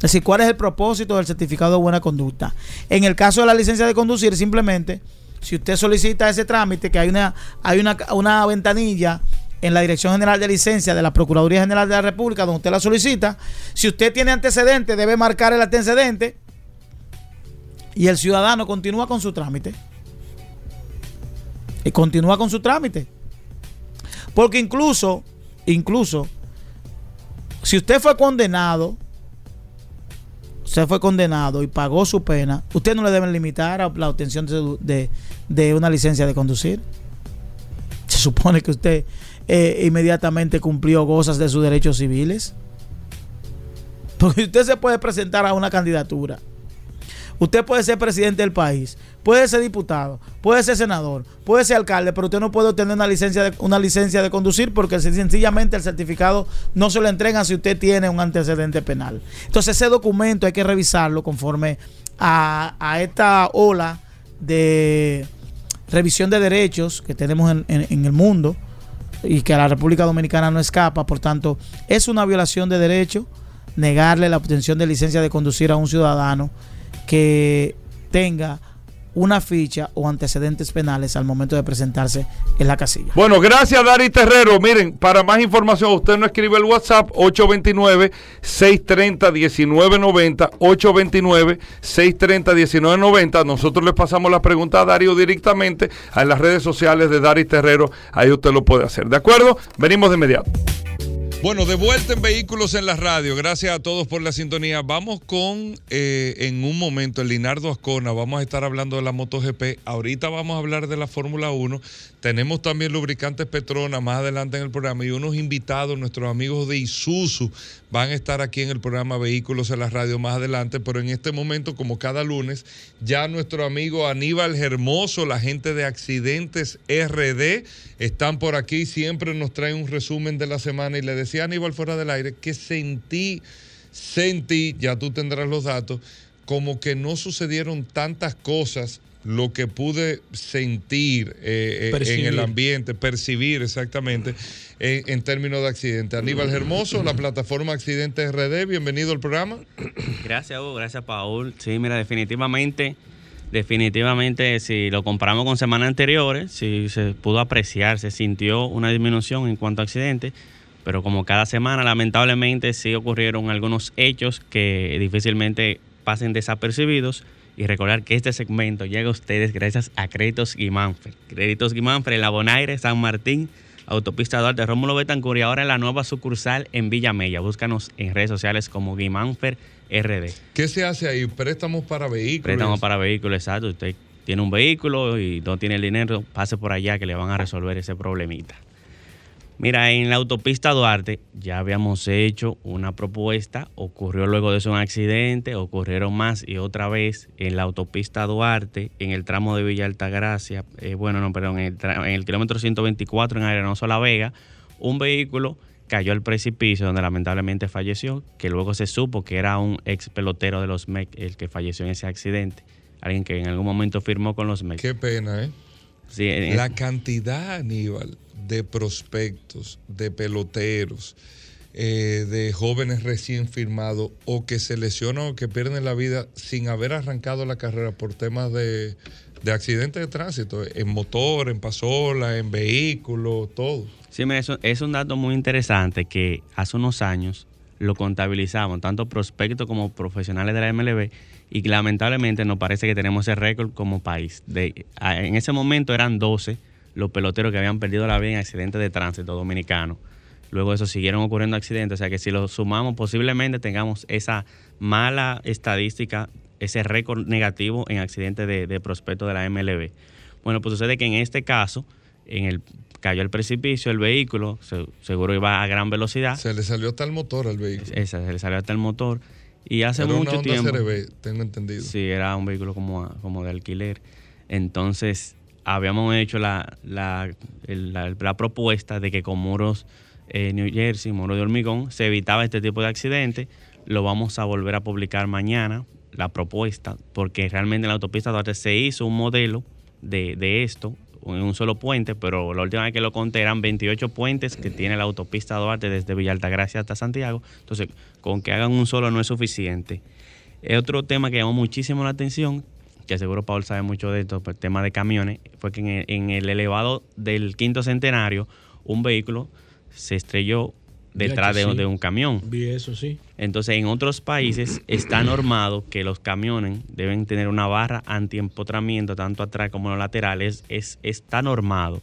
Es decir, cuál es el propósito del certificado de buena conducta. En el caso de la licencia de conducir, simplemente, si usted solicita ese trámite, que hay una, hay una, una ventanilla en la Dirección General de Licencia de la Procuraduría General de la República, donde usted la solicita, si usted tiene antecedente, debe marcar el antecedente y el ciudadano continúa con su trámite. Y continúa con su trámite. Porque incluso, incluso, si usted fue condenado, usted fue condenado y pagó su pena, usted no le debe limitar a la obtención de, una licencia de conducir. Se supone que usted eh, inmediatamente cumplió cosas de sus derechos civiles. Porque usted se puede presentar a una candidatura Usted puede ser presidente del país, puede ser diputado, puede ser senador, puede ser alcalde, pero usted no puede obtener una licencia de, una licencia de conducir porque sencillamente el certificado no se lo entregan si usted tiene un antecedente penal. Entonces ese documento hay que revisarlo conforme a, esta ola de revisión de derechos que tenemos en, el mundo y que a la República Dominicana no escapa. Por tanto, es una violación de derecho negarle la obtención de licencia de conducir a un ciudadano que tenga una ficha o antecedentes penales al momento de presentarse en la casilla. Bueno, gracias Dari Terrero. Miren, para más información, usted no escribe el WhatsApp 829-630-1990, 829-630-1990. Nosotros le pasamos la pregunta a Darío directamente a las redes sociales de Dari Terrero. Ahí usted lo puede hacer. ¿De acuerdo? Venimos de inmediato. Bueno, de vuelta en Vehículos en la Radio. Gracias a todos por la sintonía. Vamos con, eh, en un momento, el Linardo Ascona. Vamos a estar hablando de la MotoGP. Ahorita vamos a hablar de la Fórmula 1. Tenemos también lubricantes Petrona más adelante en el programa y unos invitados, nuestros amigos de Isuzu, van a estar aquí en el programa Vehículos en la Radio más adelante. Pero en este momento, como cada lunes, ya nuestro amigo Aníbal Hermoso, la gente de Accidentes RD, están por aquí. Siempre nos traen un resumen de la semana y le decía Aníbal fuera del aire, que sentí, sentí, ya tú tendrás los datos, como que no sucedieron tantas cosas lo que pude sentir eh, eh, en el ambiente, percibir exactamente en, en, términos de accidente. Aníbal Hermoso, la plataforma Accidentes RD, bienvenido al programa. Gracias, Hugo, gracias, Paul. Sí, mira, definitivamente, definitivamente, si lo comparamos con semanas anteriores, si se pudo apreciar, se sintió una disminución en cuanto a accidentes pero como cada semana lamentablemente sí ocurrieron algunos hechos que difícilmente pasen desapercibidos y recordar que este segmento llega a ustedes gracias a Créditos Guimánfer. Créditos Guimánfer en La Bonaire, San Martín, Autopista Duarte, Rómulo Betancourt y ahora en la nueva sucursal en Villa Mella. Búscanos en redes sociales como Guimánfer RD. ¿Qué se hace ahí? Préstamos para vehículos. Préstamos para vehículos, exacto. Usted tiene un vehículo y no tiene el dinero, pase por allá que le van a resolver ese problemita. Mira, en la autopista Duarte ya habíamos hecho una propuesta, ocurrió luego de eso un accidente, ocurrieron más y otra vez en la autopista Duarte, en el tramo de Villa Altagracia, eh, bueno, no, perdón, en el, en el kilómetro 124 en Arenoso La Vega, un vehículo cayó al precipicio donde lamentablemente falleció, que luego se supo que era un ex pelotero de los MEC el que falleció en ese accidente, alguien que en algún momento firmó con los MEC. Qué pena, ¿eh? Sí, la cantidad, Aníbal, de prospectos, de peloteros, eh, de jóvenes recién firmados o que se lesionan o que pierden la vida sin haber arrancado la carrera por temas de, de accidentes de tránsito, en motor, en pasola, en vehículo, todo. Sí, eso es un dato muy interesante que hace unos años lo contabilizamos, tanto prospectos como profesionales de la MLB, y lamentablemente nos parece que tenemos ese récord como país. De, en ese momento eran 12 los peloteros que habían perdido la vida en accidentes de tránsito dominicano. Luego de eso siguieron ocurriendo accidentes, o sea que si lo sumamos posiblemente tengamos esa mala estadística, ese récord negativo en accidentes de, de prospecto de la MLB. Bueno, pues sucede que en este caso, en el cayó el precipicio el vehículo, seguro iba a gran velocidad. Se le salió hasta el motor al vehículo. Esa, se le salió hasta el motor. Y hace mucho tiempo. tengo entendido. Sí, era un vehículo como, como de alquiler. Entonces, habíamos hecho la, la, la, propuesta de que con muros eh, New Jersey, muros de hormigón, se evitaba este tipo de accidentes. Lo vamos a volver a publicar mañana, la propuesta, porque realmente en la autopista Duarte se hizo un modelo de, de esto en un solo puente, pero la última vez que lo conté eran 28 puentes que tiene la autopista Duarte desde Villa Altagracia hasta Santiago. Entonces, con que hagan un solo no es suficiente. Otro tema que llamó muchísimo la atención que seguro Paul sabe mucho de esto, el tema de camiones, fue que en el, elevado del quinto centenario, un vehículo se estrelló detrás de, un camión. Vi eso, sí. Entonces, en otros países está <clears throat> normado que los camiones deben tener una barra antiempotramiento, tanto atrás como en los laterales. Es, está normado.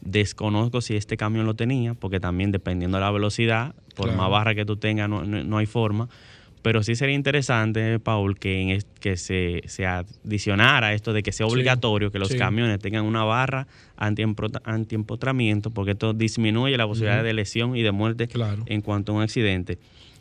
Desconozco si este camión lo tenía, porque también dependiendo de la velocidad, por más barra que tú tengas, no hay forma. Pero sí sería interesante, Paul, que, en que se, se, adicionara esto de que sea obligatorio que los camiones tengan una barra antiempotramiento, porque esto disminuye la posibilidad de lesión y de muerte en cuanto a un accidente.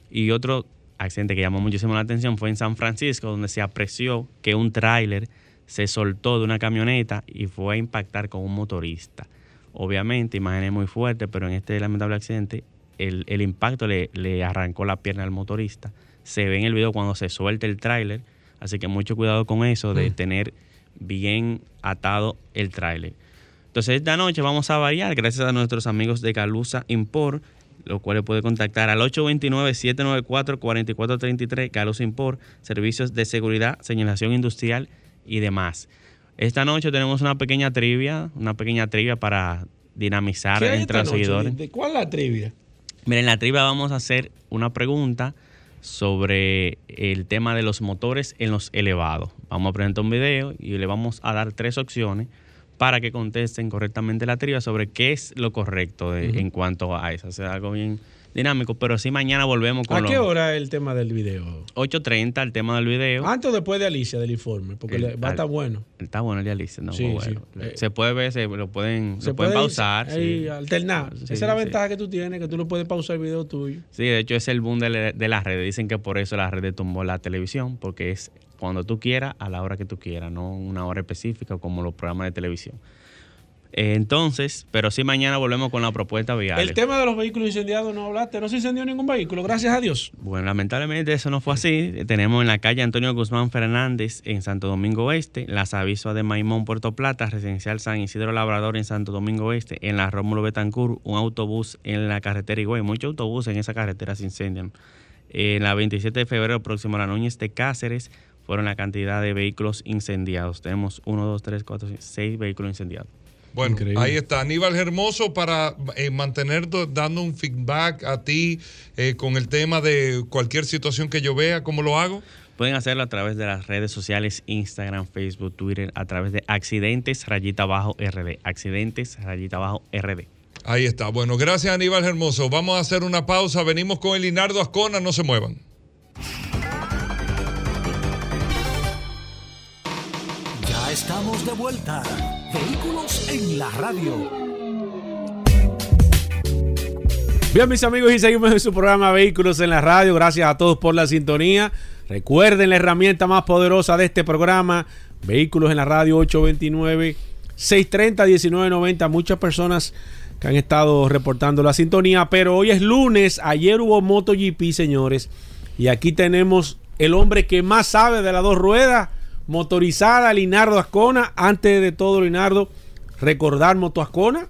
Y otro accidente que llamó muchísimo la atención fue en San Francisco, donde se apreció que un tráiler se soltó de una camioneta y fue a impactar con un motorista. Obviamente, imágenes muy fuertes, pero en este lamentable accidente, el, el impacto le, le arrancó la pierna al motorista se ve en el video cuando se suelta el tráiler. Así que mucho cuidado con eso de mm. tener bien atado el tráiler. Entonces esta noche vamos a variar gracias a nuestros amigos de Calusa Import, los cuales puede contactar al 829-794-4433, Calusa Import, servicios de seguridad, señalación industrial y demás. Esta noche tenemos una pequeña trivia, una pequeña trivia para dinamizar entre los seguidores. ¿De cuál la trivia? Miren, en la trivia vamos a hacer una pregunta sobre el tema de los motores en los elevados. Vamos a presentar un video y le vamos a dar tres opciones para que contesten correctamente la trivia sobre qué es lo correcto en cuanto a eso. O sea, algo bien dinámico, pero sí mañana volvemos con ¿A qué hora el tema del video? 8.30 el tema del video. Antes o después de Alicia del informe, porque va a estar bueno. Está bueno el de Alicia, no, bueno. Eh, se puede ver, se lo pueden, se pueden pausar. sí. alternar. Esa es la ventaja que tú tienes, que tú no puedes pausar el video tuyo. Sí, de hecho es el boom de, de las redes. Dicen que por eso la red tumbó la televisión, porque es cuando tú quieras, a la hora que tú quieras, no una hora específica como los programas de televisión. Eh, entonces, pero sí mañana volvemos con la propuesta vial. El tema de los vehículos incendiados no hablaste, no se incendió ningún vehículo, gracias a Dios. Bueno, lamentablemente eso no fue así. Tenemos en la calle Antonio Guzmán Fernández en Santo Domingo Oeste, las avisos de Maimón Puerto Plata, residencial San Isidro Labrador en Santo Domingo Oeste, en la Rómulo Betancourt, un autobús en la carretera Higüey, muchos autobuses en esa carretera se incendian. En la 27 de febrero próximo a la Núñez de Cáceres fueron la cantidad de vehículos incendiados. Tenemos 1, 2, 3, 4, 6 vehículos incendiados. Bueno, Increíble. ahí está Aníbal Hermoso para eh, mantener do- dando un feedback a ti eh, con el tema de cualquier situación que yo vea, ¿cómo lo hago? Pueden hacerlo a través de las redes sociales, Instagram, Facebook, Twitter, a través de accidentes rayita abajo RD. Accidentes rayita abajo RD. Ahí está. Bueno, gracias Aníbal Hermoso. Vamos a hacer una pausa. Venimos con el Linardo Ascona, no se muevan. Estamos de vuelta. Vehículos en la radio. Bien, mis amigos, y seguimos en su programa Vehículos en la Radio. Gracias a todos por la sintonía. Recuerden la herramienta más poderosa de este programa, Vehículos en la Radio 829-630-1990. Muchas personas que han estado reportando la sintonía, pero hoy es lunes. Ayer hubo MotoGP, señores. Y aquí tenemos el hombre que más sabe de las dos ruedas, motorizada, Linardo Ascona. Antes de todo, Linardo, recordar Moto Ascona.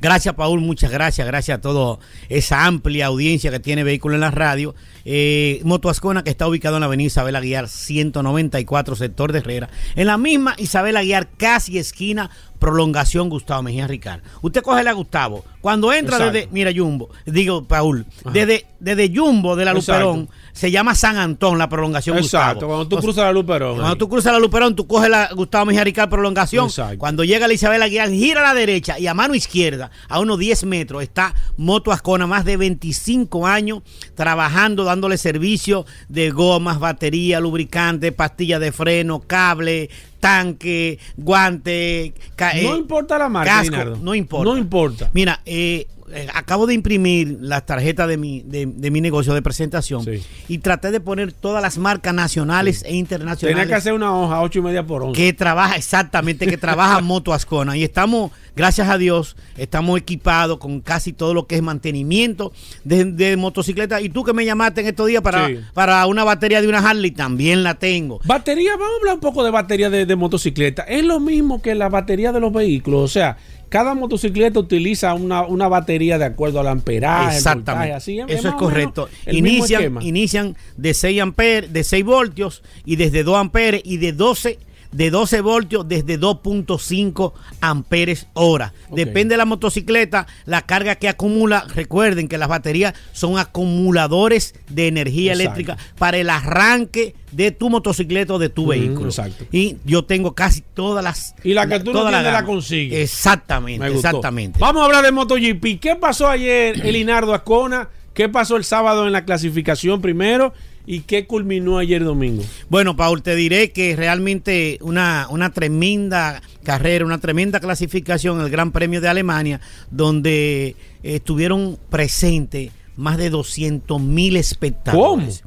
Gracias, Paul. Muchas gracias. Gracias a toda esa amplia audiencia que tiene Vehículo en la Radio. Eh, Moto Ascona, que está ubicado en la avenida Isabel Aguiar 194, sector de Herrera. En la misma Isabel Aguiar, casi esquina, prolongación Gustavo Mejía Ricard. Usted coge a Gustavo. Cuando entra Exacto. desde, mira, Jumbo, digo, Paul, desde, desde Jumbo de la. Luperón, se llama San Antón, la prolongación Exacto, Gustavo. cuando tú cruzas la Luperón. cuando ahí. tú cruzas la Luperón, tú coges la Gustavo Mejía Ricard prolongación. Exacto. Cuando llega la Isabel Aguilar, gira a la derecha y a mano izquierda, a unos 10 metros, está Moto Ascona, más de 25 años trabajando, dándole servicio de gomas, batería, lubricante, pastilla de freno, cable, tanque, guante. No eh, importa la marca, casco, no importa. No importa. Mira, eh, eh, acabo de imprimir las tarjetas de mi, de, de mi negocio de presentación Sí. y traté de poner todas las marcas nacionales e internacionales Tenía que hacer una hoja, ocho y media por once. que trabaja exactamente, que trabaja <laughs> Moto Ascona. Y estamos, gracias a Dios, estamos equipados con casi todo lo que es mantenimiento de, de motocicleta. Y tú que me llamaste en estos días para, Sí. para una batería de una Harley, también la tengo. Batería, vamos a hablar un poco de batería de, de motocicleta. Es lo mismo que la batería de los vehículos. O sea, cada motocicleta utiliza una, una batería de acuerdo al amperaje. Exactamente. voltaje, así, Eso es correcto. Inician, inician de 6 amperes, de 6 voltios y desde 2 amperes y de 12 de 12 voltios desde 2.5 amperes hora. Depende de la motocicleta, la carga que acumula. Recuerden que las baterías son acumuladores de energía Exacto. eléctrica para el arranque de tu motocicleta o de tu Ujú, vehículo. exacto. Y yo tengo casi todas las. Y la que tú no tienes la gama. consigues. Exactamente, exactamente. Vamos a hablar de MotoGP. ¿Qué pasó ayer, Elinardo Ascona? ¿Qué pasó el sábado en la clasificación primero? ¿Y qué culminó ayer domingo? Bueno, Paul, te diré que realmente una, una tremenda carrera, una tremenda clasificación en el Gran Premio de Alemania, donde estuvieron presentes más de 200 mil espectadores.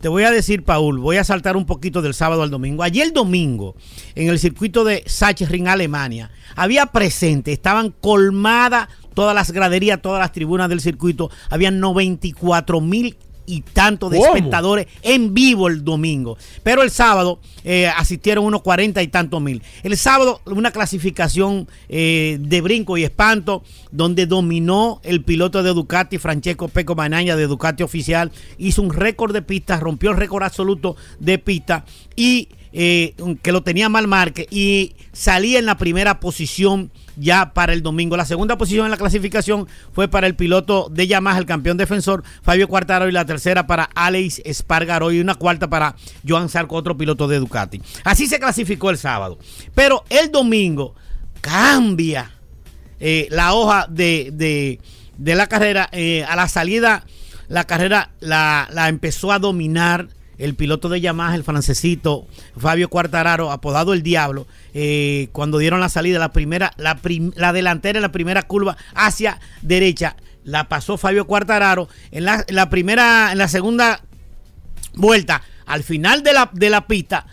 Te voy a decir, Paul, voy a saltar un poquito del sábado al domingo. Ayer domingo, en el circuito de Sachsenring, Alemania, había presente, estaban colmadas todas las graderías, todas las tribunas del circuito, habían 94 mil y tanto de ¿Cómo? espectadores en vivo el domingo. Pero el sábado eh, asistieron unos 40 y tantos mil. El sábado una clasificación eh, de brinco y espanto donde dominó el piloto de Ducati, Francesco Peco Manaña de Ducati oficial. Hizo un récord de pista, rompió el récord absoluto de pista y eh, que lo tenía mal marque y salía en la primera posición ya para el domingo. La segunda posición en la clasificación fue para el piloto de Yamaha, el campeón defensor Fabio Quartaro y la tercera para Alex Espargaro y una cuarta para Joan Sarco, otro piloto de Ducati. Así se clasificó el sábado. Pero el domingo cambia eh, la hoja de, de- de la carrera. eh, a la salida, la carrera la, la empezó a dominar el piloto de Yamaha, el francesito Fabio Quartararo, apodado el Diablo, eh, cuando dieron la salida, la primera, la, la delantera en la primera curva hacia derecha, la pasó Fabio Quartararo. En la, primera, en la segunda vuelta, al final de la, de la pista,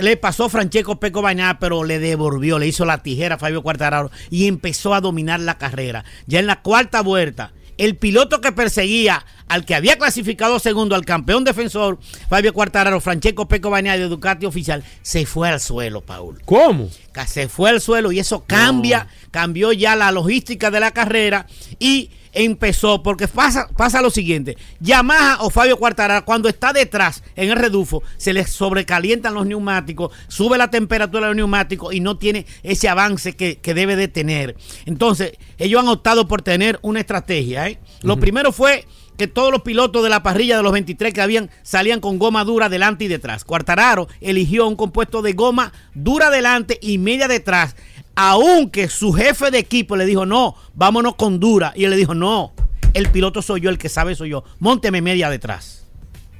le pasó Francesco Peco Bañá, pero le devolvió, le hizo la tijera a Fabio Quartararo y empezó a dominar la carrera. Ya en la cuarta vuelta, el piloto que perseguía al que había clasificado segundo, al campeón defensor, Fabio Quartararo, Francesco Peco Bañá de Ducati oficial, se fue al suelo, Paul. ¿Cómo? Se fue al suelo y eso cambia, cambió ya la logística de la carrera y empezó, porque pasa, pasa lo siguiente, Yamaha o Fabio Quartararo cuando está detrás en el redufo se les sobrecalientan los neumáticos, sube la temperatura de los neumáticos y no tiene ese avance que, que debe de tener. Entonces, ellos han optado por tener una estrategia. ¿eh? Lo primero fue que todos los pilotos de la parrilla de los 23 que habían salían con goma dura delante y detrás. Cuartararo eligió un compuesto de goma dura delante y media detrás, aunque su jefe de equipo le dijo, no, vámonos con dura. Y él le dijo, no, el piloto soy yo, el que sabe soy yo, mónteme media detrás.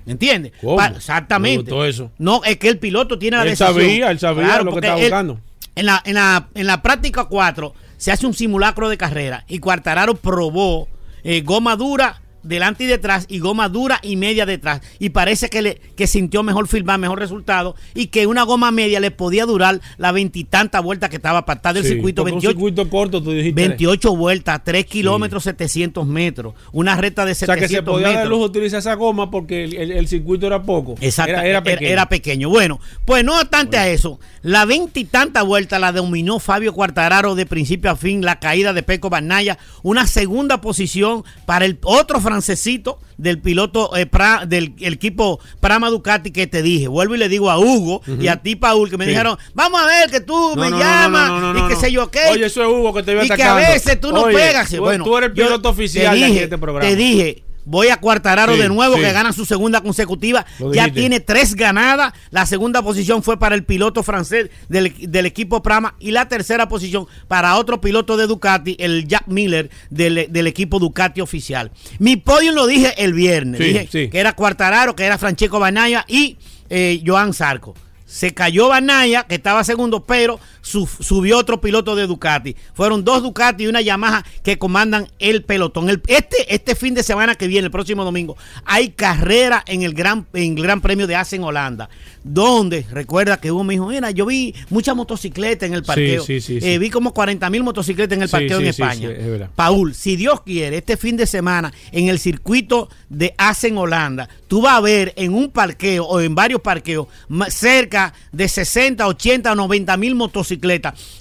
¿Entiendes? Exactamente. eso. No, es que el piloto tiene la Él decisión. sabía, él sabía lo que estaba él- buscando. en la, en, la, en la práctica 4 se hace un simulacro de carrera y Cuartararo probó eh, goma dura delante y detrás y goma dura y media detrás y parece que le que sintió mejor filmar, mejor resultado y que una goma media le podía durar la veintitanta vueltas que estaba apartada del Sí, circuito porque 28, Un circuito corto, tú dijiste. 28 vueltas, 3 kilómetros 700 metros, una recta de O sea 700 que se podía dar metros. lujo utilizar esa goma porque el, el- el circuito era poco. Exacto, Era, era pequeño. era pequeño. Bueno, pues no obstante a eso, la veintitanta vuelta la dominó Fabio Quartararo de principio a fin, la caída de Peco Banaya, una segunda posición para el otro francesito del piloto eh, Pra- del el equipo Prama Ducati que te dije. Vuelvo y le digo a Hugo y a ti, Paul, que me Sí. dijeron, vamos a ver que tú No, me no, llamas no, y que sé yo qué. Oye, eso es Hugo que te veo Y que a veces tú no Oye, pegas. bueno, tú eres el piloto oficial de aquí dije, de este programa. Te dije, voy a Cuartararo Sí, de nuevo, sí. que gana su segunda consecutiva. Ya tiene tres ganadas. La segunda posición fue para el piloto francés del, del equipo Prama y la tercera posición para otro piloto de Ducati, el Jack Miller del, del equipo Ducati oficial. Mi podio lo dije el viernes. Sí, dije que era Cuartararo, que era Francesco Banaya y eh, Joan Zarco. Se cayó Banaya, que estaba segundo, pero subió otro piloto de Ducati. Fueron dos Ducati y una Yamaha que comandan el pelotón. El- este, este fin de semana que viene, el próximo domingo, hay carrera en el Gran, en el gran Premio de Asen Holanda. Donde, recuerda que uno me dijo, mira, yo vi muchas motocicletas en el parqueo. sí, sí, sí. Eh, vi como 40 mil motocicletas en el Sí, parqueo sí, en sí, España. sí, es. Paul, si Dios quiere, este fin de semana en el circuito de Asen Holanda, tú vas a ver en un parqueo o en varios parqueos cerca de 60, 80 o 90 mil motocicletas.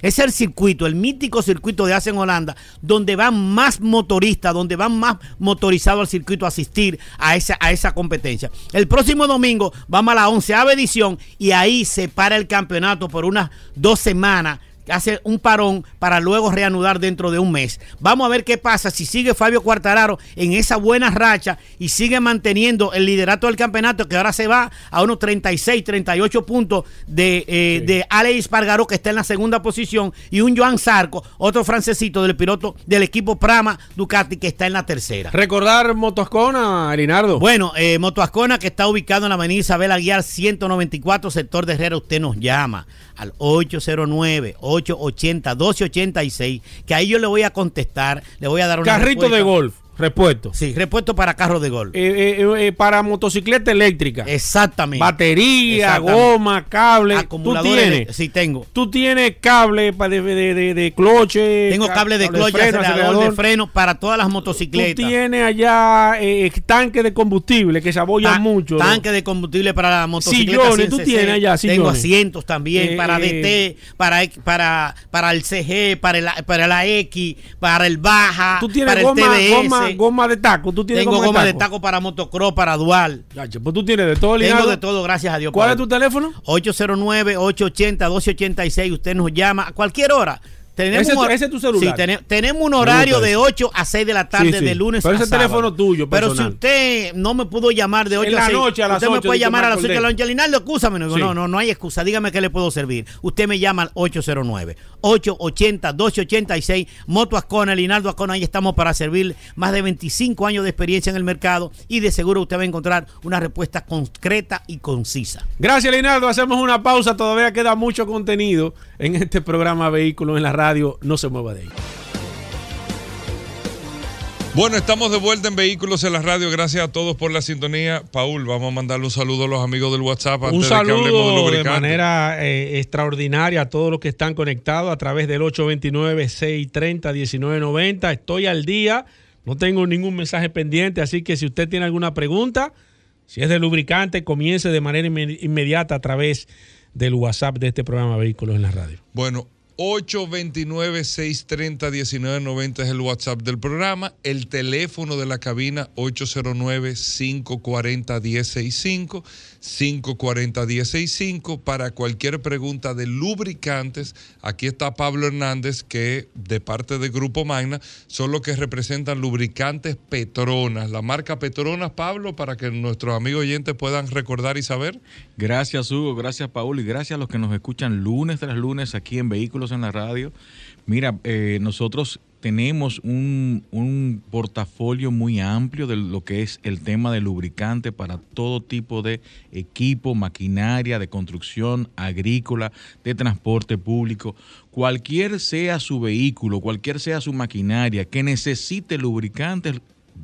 Es el circuito, el mítico circuito de Asen Holanda, donde van más motoristas, donde van más motorizados al circuito a asistir a esa, a esa competencia. El próximo domingo vamos a la onceava edición y ahí se para el campeonato por unas dos semanas hace un parón para luego reanudar dentro de un mes. Vamos a ver qué pasa si sigue Fabio Quartararo en esa buena racha y sigue manteniendo el liderato del campeonato que ahora se va a unos 36, 38 puntos de, eh, de Alex Pargaro que está en la segunda posición y un Joan Zarco, otro francesito del piloto del equipo Prama Ducati que está en la tercera. Recordar Motoscona, Rinaldo. Bueno, eh, Moto Ascona, que está ubicado en la avenida Isabel Aguiar 194, sector de Herrera, usted nos llama al 809-880-1286, que ahí yo le voy a contestar, le voy a dar una Carrito respuesta. de golf, repuesto. Sí, repuesto para carro de golf. Eh, eh, eh, para motocicleta eléctrica. Exactamente. Batería, Exactamente. goma, cable. Tú Acumuladores de- tienes. sí, tengo. Tú tienes cable de, de, de, de cloche. Tengo ca- cable de cloche, freno, acelerador de freno para todas las Tú motocicletas. tienes allá tanque de combustible que se abollan Ta- mucho. ¿no? Tanque de combustible para la motocicleta. Sillones, tú 100cc. tienes allá Tengo sillones. asientos también para. DT, para, para, para el CG, para el, para la X, para el Baja, Tú tienes para el goma, TBS. goma, goma de taco. Tú tienes Tengo goma de taco para motocross, para dual. Pues tú tienes de todo, Tengo de todo, gracias a Dios. ¿Cuál es tu teléfono? 809-880-1286. Usted nos llama a cualquier hora. Tenemos Ese un ese es tu celular. Sí, tene- tenemos un horario de eso. 8 a 6 de la tarde, Sí, sí. de lunes Pero a ese sábado. teléfono tuyo, Pero si personal. usted no me pudo llamar de 8 En a la 6, noche, a las usted me 8, puede llamar a las Michael 8 de la noche. Linaldo, excúsame. No, no, no, hay excusa. Dígame que le puedo servir. Usted me llama al 880-1286. Moto Ascona, Linaldo Ascona. Ahí estamos para servir. Más de 25 años de experiencia en el mercado. Y de seguro usted va a encontrar una respuesta concreta y concisa. Gracias, Linaldo. Hacemos una pausa. Todavía queda mucho contenido en este programa Vehículos en la Radio. No se mueva de ahí. Bueno, estamos de vuelta en Vehículos en la Radio. Gracias a todos por la sintonía. Paul, vamos a mandarle un saludo a los amigos del WhatsApp antes Un de que hablemos de saludo de lubricante. manera eh, extraordinaria a todos los que están conectados a través del 829-630-1990. Estoy al día, no tengo ningún mensaje pendiente, así que si usted tiene alguna pregunta, si es de lubricante, comience de manera inme- inmediata a través del WhatsApp de este programa Vehículos en la Radio. Bueno, 829-630-1990 es el WhatsApp del programa. El teléfono de la cabina 809-540-1065. 540-1065 para cualquier pregunta de lubricantes. Aquí está Pablo Hernández, que de parte de Grupo Magna son los que representan lubricantes Petronas. La marca Petronas, Pablo, para que nuestros amigos oyentes puedan recordar y saber. Gracias Hugo, gracias Paul y gracias a los que nos escuchan lunes tras lunes aquí en Vehículos en la Radio. Mira, eh, nosotros tenemos un, un portafolio muy amplio de lo que es el tema de lubricante para todo tipo de equipo, maquinaria, de construcción, agrícola, de transporte público. Cualquier sea su vehículo, cualquier sea su maquinaria que necesite lubricantes,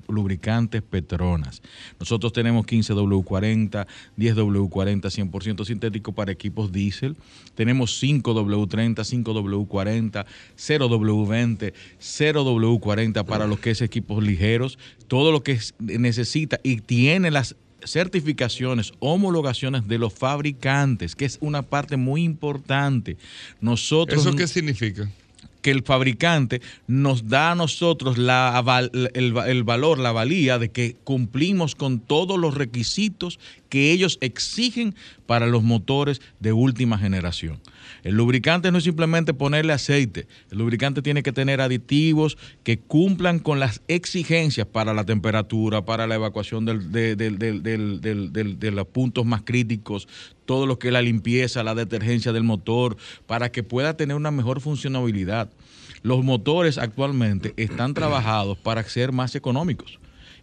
lubricantes Petronas. Nosotros tenemos 15W40, 10W40 100% sintético para equipos diésel. Tenemos 5W30, 5W40, 0W20, 0W40 para lo que es equipos ligeros. Todo lo que es- necesita y tiene las certificaciones, homologaciones de los fabricantes, que es una parte muy importante. Nosotros ¿Eso qué significa? Que el fabricante nos da a nosotros el valor, la valía de que cumplimos con todos los requisitos que ellos exigen para los motores de última generación. El lubricante no es simplemente ponerle aceite, el lubricante tiene que tener aditivos que cumplan con las exigencias para la temperatura, para la evacuación de los puntos más críticos, todo lo que es la limpieza, la detergencia del motor, para que pueda tener una mejor funcionabilidad. Los motores actualmente están trabajados para ser más económicos.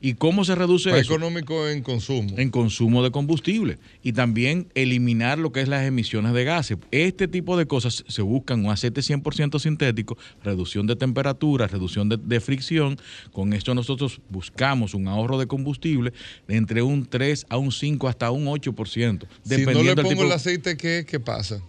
¿Y cómo se reduce Más eso? económico en consumo. en consumo de combustible y también eliminar lo que es las emisiones de gases. Este tipo de cosas se buscan un aceite 100% sintético, reducción de temperatura, reducción de, de fricción. Con esto nosotros buscamos un ahorro de combustible de entre un 3 a un 5 hasta un 8%. Si no le dependiendo del pongo tipo- el aceite, ¿qué, ¿qué pasa?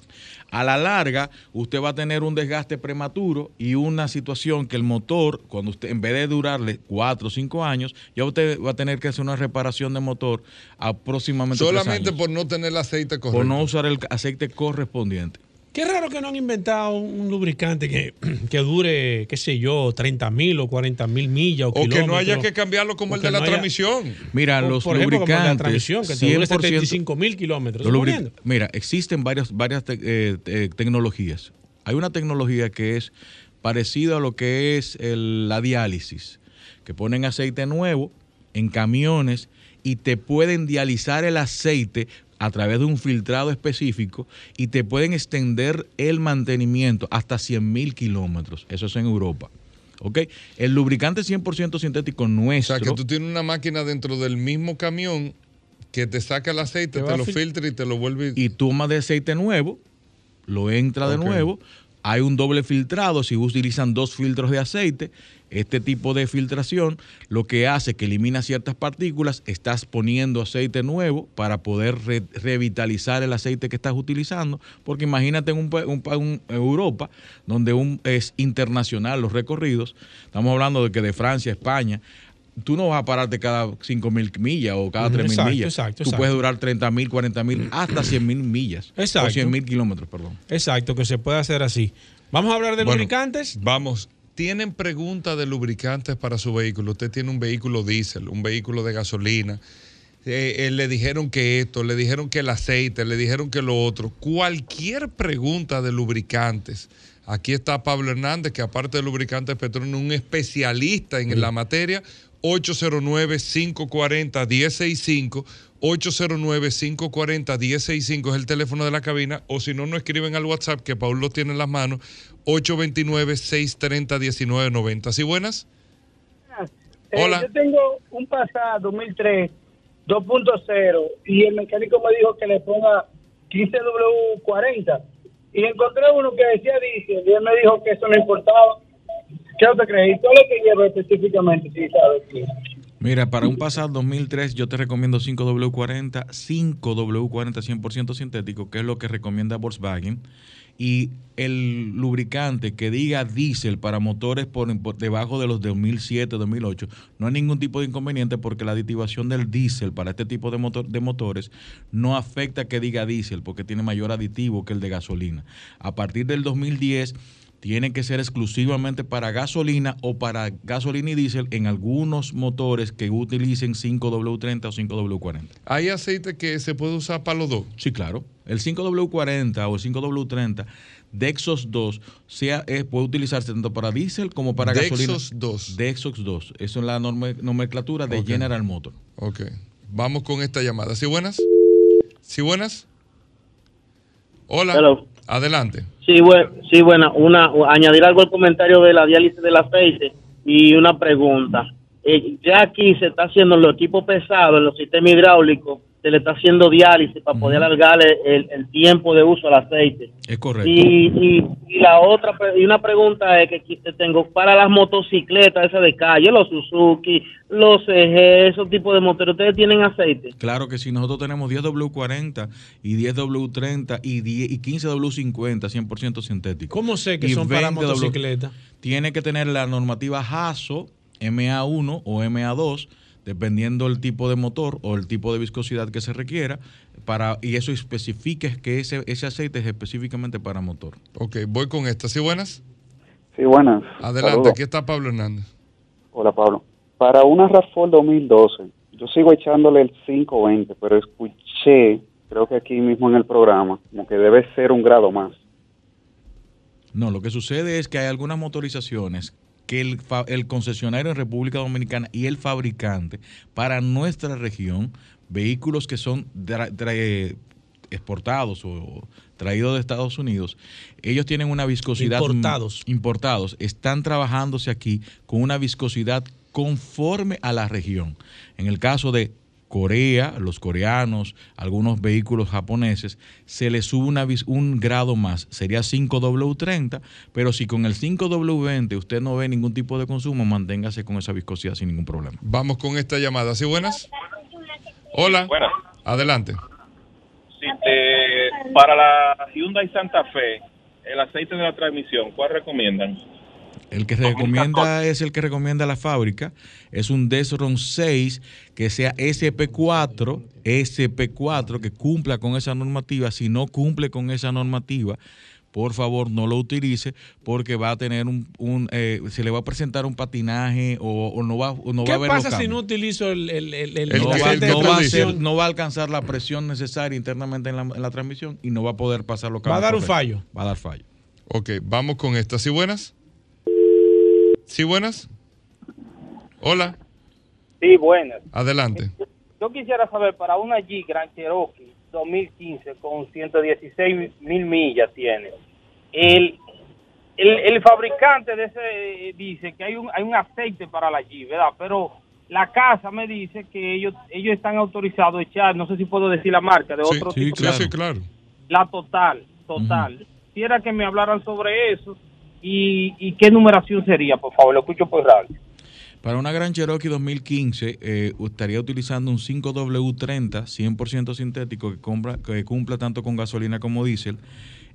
A la larga, usted va a tener un desgaste prematuro y una situación que el motor, cuando usted, en vez de durarle cuatro o cinco años, ya usted va a tener que hacer una reparación de motor aproximadamente tres Solamente años, por no tener el aceite correcto. por no usar el aceite correspondiente. Qué raro que no han inventado un, lubricante que, <clears throat> que dure, qué sé yo, 30 mil o 40 mil millas o, o que no haya que cambiarlo como el de la no haya- transmisión. Mira, O, los por ejemplo, como la lubricantes, transmisión, que te dure 100%, 75 mil kilómetros. Mira, existen varias, varias te- eh, eh, tecnologías. Hay una tecnología que es parecida a lo que es el- la diálisis, que ponen aceite nuevo en camiones y te pueden dializar el aceite a través de un filtrado específico y te pueden extender el mantenimiento hasta 100 mil kilómetros. Eso es en Europa. ¿Ok? El lubricante 100% sintético O nuestro. sea, que tú tienes una máquina dentro del mismo camión que te saca el aceite, Te lo fil- filtra y te lo vuelve. y toma de aceite nuevo, lo entra de nuevo. Hay un doble filtrado, si utilizan dos filtros de aceite, este tipo de filtración lo que hace que elimina ciertas partículas, estás poniendo aceite nuevo para poder re- revitalizar el aceite que estás utilizando, porque imagínate en un, un pa- un- Europa, donde un, es internacional los recorridos, estamos hablando de que de Francia a España, tú no vas a pararte cada 5 mil millas o cada Ujú, 3 mil exacto, millas. exacto, tú puedes durar 30 mil, 40 mil, hasta 100 mil millas. Exacto. O 100 mil kilómetros, perdón. Exacto, que se puede hacer así. Vamos a hablar de Bueno, lubricantes. Vamos. ¿Tienen preguntas de lubricantes para su vehículo? Usted tiene un vehículo diésel, un vehículo de gasolina. eh, eh, le dijeron que esto, le dijeron que el aceite, le dijeron que lo otro. Cualquier pregunta de lubricantes. Aquí está Pablo Hernández, que aparte de lubricantes Petronas, un especialista en la materia. 809-540-1065. 809-540-1065 es el teléfono de la cabina. O si no, no escriben al WhatsApp, que Paul lo tiene en las manos. 829-630-1990. ¿Sí buenas? Eh, Hola. yo tengo un Passat 2003 2.0 y el mecánico me dijo que le ponga 15W40 y encontré uno que decía diésel y él me dijo que eso no importaba, ¿Qué usted cree? ¿Y todo lo que lleva específicamente? Sí, sabe, sí. Mira, para un Passat 2003 yo te recomiendo 5W40, 5W40 100% sintético, que es lo que recomienda Volkswagen. Y el lubricante que diga diésel para motores por, debajo de los 2007, 2008, no hay ningún tipo de inconveniente porque la aditivación del diésel para este tipo de, motor, de motores no afecta que diga diésel porque tiene mayor aditivo que el de gasolina. A partir del 2010 tiene que ser exclusivamente para gasolina o para gasolina y diésel en algunos motores que utilicen 5W30 o 5W40. ¿Hay aceite que se puede usar para los dos? Sí, claro. El 5W40 o el 5W30 Dexos 2 sea, eh, puede utilizarse tanto para diésel como para gasolina. Dexos 2. Dexos 2. Eso es la nomenclatura de Ok. General Motor. Ok. Vamos con esta llamada. ¿Sí buenas? ¿Sí buenas? Hola. Hello. Adelante. Sí, bueno, sí, bueno, una, añadir algo al comentario de la diálisis del aceite y una pregunta. Eh, ya aquí se está haciendo en los equipos pesados, en los sistemas hidráulicos, se le está haciendo diálisis para poder alargarle el, el tiempo de uso al aceite. Es correcto. Y, y, y la otra, y una pregunta es que aquí te tengo para las motocicletas esas de calle, los Suzuki, los EG, esos tipos de motores, ¿ustedes tienen aceite? Claro que sí, nosotros tenemos 10W40 y 10W30 y, 10 y 15W50 100% sintético. ¿Cómo sé que Y son para 20W motocicleta? Tiene que tener la normativa JASO MA1 o MA2 dependiendo el tipo de motor o el tipo de viscosidad que se requiera para y eso especifique que ese, ese aceite es específicamente para motor. Ok, voy con esta. ¿Sí buenas? Sí, buenas. Adelante, Saludos. aquí está Pablo Hernández. Hola, Pablo. Para una RAV4 2012, yo sigo echándole el 520, pero escuché, creo que aquí mismo en el programa, como que debe ser un grado más. No, lo que sucede es que hay algunas motorizaciones que el, el concesionario en República Dominicana y el fabricante para nuestra región, vehículos que son exportados o traídos de Estados Unidos, ellos tienen una viscosidad... Importados. Importados. Están trabajándose aquí con una viscosidad conforme a la región. En el caso de Corea, los coreanos, algunos vehículos japoneses, se les sube una, vis- un grado más, sería 5W30, pero si con el 5W20 usted no ve ningún tipo de consumo, manténgase con esa viscosidad sin ningún problema. Vamos con esta llamada. ¿Sí buenas? Hola. Buenas. Adelante. Sí, eh, para la Hyundai Santa Fe, el aceite de la transmisión, ¿cuál recomiendan? El que recomienda es el que recomienda la fábrica. Es un Desron 6 que sea SP4, SP4 que cumpla con esa normativa. Si no cumple con esa normativa, por favor no lo utilice porque va a tener un, un, eh, se le va a presentar un patinaje o, o no va, o no va ¿Qué a haber pasa si no utilizo el, el, el, el- no, va, no va a transmisión? ser- no va a alcanzar la presión necesaria internamente en la, en la transmisión y no va a poder pasar los Va a dar un fallo. Va a dar fallo. Ok, vamos con esta. ¿Sí buenas? ¿Sí buenas? Hola. Sí, buenas. Adelante. Yo quisiera saber, para una Jeep Grand Cherokee 2015 con 116 mil millas tiene, el, el, el fabricante de ese eh, dice que hay un, hay un aceite para la Jeep, ¿verdad? Pero la casa me dice que ellos ellos están autorizados a echar, no sé si puedo decir la marca, de otro tipo de- sí, claro. La total, total. Quisiera que me hablaran sobre eso y, y qué numeración sería, por favor, lo escucho por radio. Para una Gran Cherokee 2015 eh, estaría utilizando un 5W30 100% sintético que cumpla, que cumpla tanto con gasolina como diésel.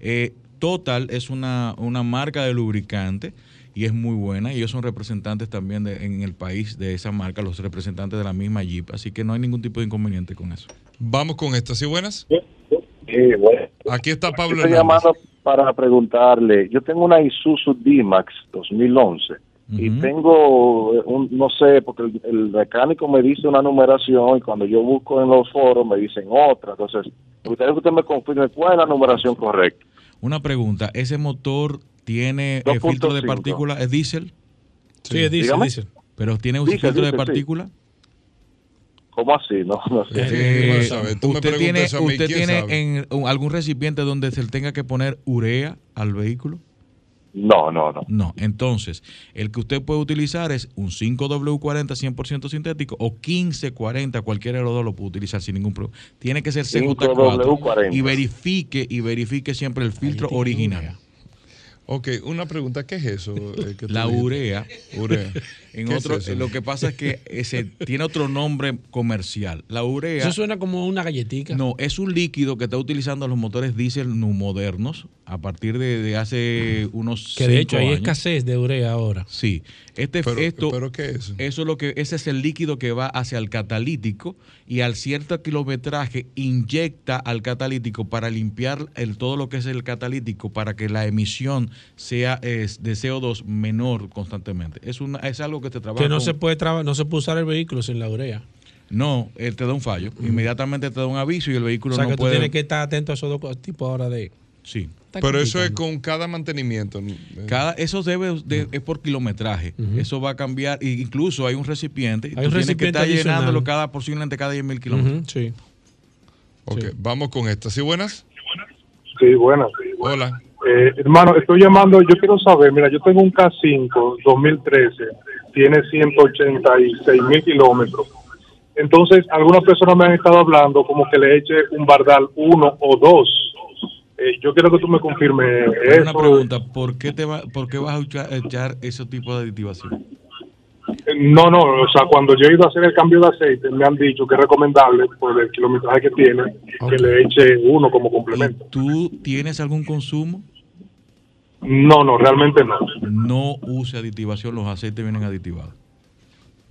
Eh, Total es una, una marca de lubricante y es muy buena. Y ellos son representantes también de- en el país de esa marca, los representantes de la misma Jeep. Así que no hay ningún tipo de inconveniente con eso. Vamos con esta. ¿Sí buenas? Sí, bueno. Aquí está Pablo Estoy Hernández. llamando para preguntarle. Yo tengo una Isuzu D-Max 2011 y tengo, eh, un, no sé, porque el, el mecánico me dice una numeración y cuando yo busco en los foros me dicen otra. Entonces, me gustaría que usted me confirme cuál es la numeración correcta. Una pregunta, ¿ese motor tiene eh, filtro de 2.5. partícula? ¿Es diésel? Sí, es diésel. ¿Pero tiene un filtro de diésel, sí. ¿Cómo así? No, no sé. Eh, tú ¿Usted tiene, eso a mí, usted ¿quién tiene sabe? en algún recipiente donde se le tenga que poner urea al vehículo? No, no, no. No, entonces, el que usted puede utilizar es un 5W40 100% sintético o 1540, cualquiera de los dos lo puede utilizar sin ningún problema. Tiene que ser CJ4 5W40. y verifique y verifique siempre el filtro original. Ok, una pregunta, ¿qué es eso? eh, que La urea. Urea. En ¿Qué es otro, lo que pasa es que ese tiene otro nombre comercial. La urea. Eso suena como una galletita. No, es un líquido que está utilizando los motores diésel nu- modernos a partir de, de hace unos Que de hecho cinco hay años. escasez de urea ahora. Sí, este, Pero- esto, pero ¿qué es eso? Es lo que, ese es el líquido que va hacia el catalítico y al cierto kilometraje inyecta al catalítico para limpiar el, todo lo que es el catalítico para que la emisión sea es, de CO2 menor constantemente. Es una, es algo que te trabaja. Que no con- se puede traba- no se puede usar el vehículo sin la urea. No, él te da un fallo. Inmediatamente te da un aviso y el vehículo o sea no que tú puede. tienes que estar atento a esos dos tipos ahora de. Sí. Pero eso es con cada mantenimiento. Cada, eso debe de- es por kilometraje. Eso va a cambiar. e Incluso hay un recipiente. y Hay tú un tienes que recipiente estar adicional. llenándolo cada, posiblemente cada 10 mil kilómetros. sí. Ok, vamos con esta. ¿Sí, buenas? Sí, buenas. Hola. Eh, hermano, estoy llamando, yo quiero saber, mira, yo tengo un K5 2013, tiene 186 mil kilómetros. Entonces, algunas personas me han estado hablando como que le eche un Bardal uno o dos. Eh, yo quiero que tú me confirmes Pero Una eso. pregunta, ¿por qué, te va, ¿por qué vas a echar, echar ese tipo de aditivación? Eh, No, no, o sea, cuando yo he ido a hacer el cambio de aceite, me han dicho que es recomendable, por el kilometraje que tiene, que le eche uno como complemento. ¿Tú tienes algún consumo? No, no, realmente no. No use aditivación, los aceites vienen aditivados.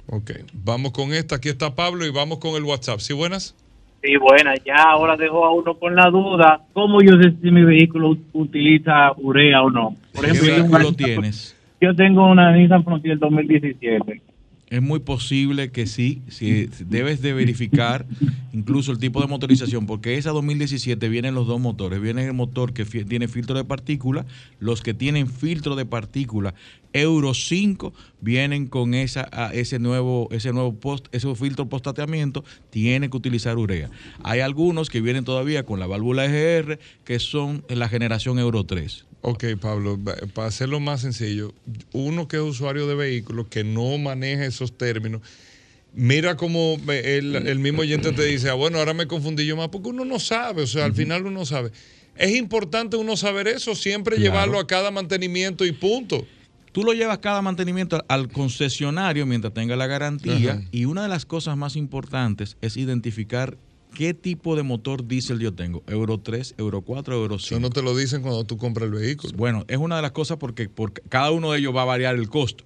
Ok, vamos con esta. Aquí está Pablo y vamos con el WhatsApp. ¿Sí, buenas? Sí, buena, ya ahora dejo a uno con la duda, ¿cómo yo sé si mi vehículo ut- utiliza urea o no? Por ¿Qué ejemplo, yo tengo vehículo una- tienes? yo tengo una Nissan Frontier 2017. Es muy posible que sí, si debes de verificar incluso el tipo de motorización, porque esa 2017 vienen los dos motores, viene el motor que tiene filtro de partícula, los que tienen filtro de partícula Euro 5 vienen con esa ese nuevo ese nuevo post ese filtro postateamiento, tiene que utilizar urea. Hay algunos que vienen todavía con la válvula EGR que son la generación Euro 3. Ok, Pablo, para hacerlo más sencillo, uno que es usuario de vehículos que no maneja esos términos, mira como el, el mismo oyente te dice, ah, bueno, ahora me confundí yo más, porque uno no sabe, o sea, al final uno sabe. Es importante uno saber eso, siempre Claro. llevarlo a cada mantenimiento y punto. Tú lo llevas cada mantenimiento al concesionario mientras tenga la garantía Ajá. y una de las cosas más importantes es identificar qué tipo de motor diésel yo tengo, Euro 3, Euro 4, Euro 5. Eso no te lo dicen cuando tú compras el vehículo. Bueno, es una de las cosas porque, porque cada uno de ellos va a variar el costo.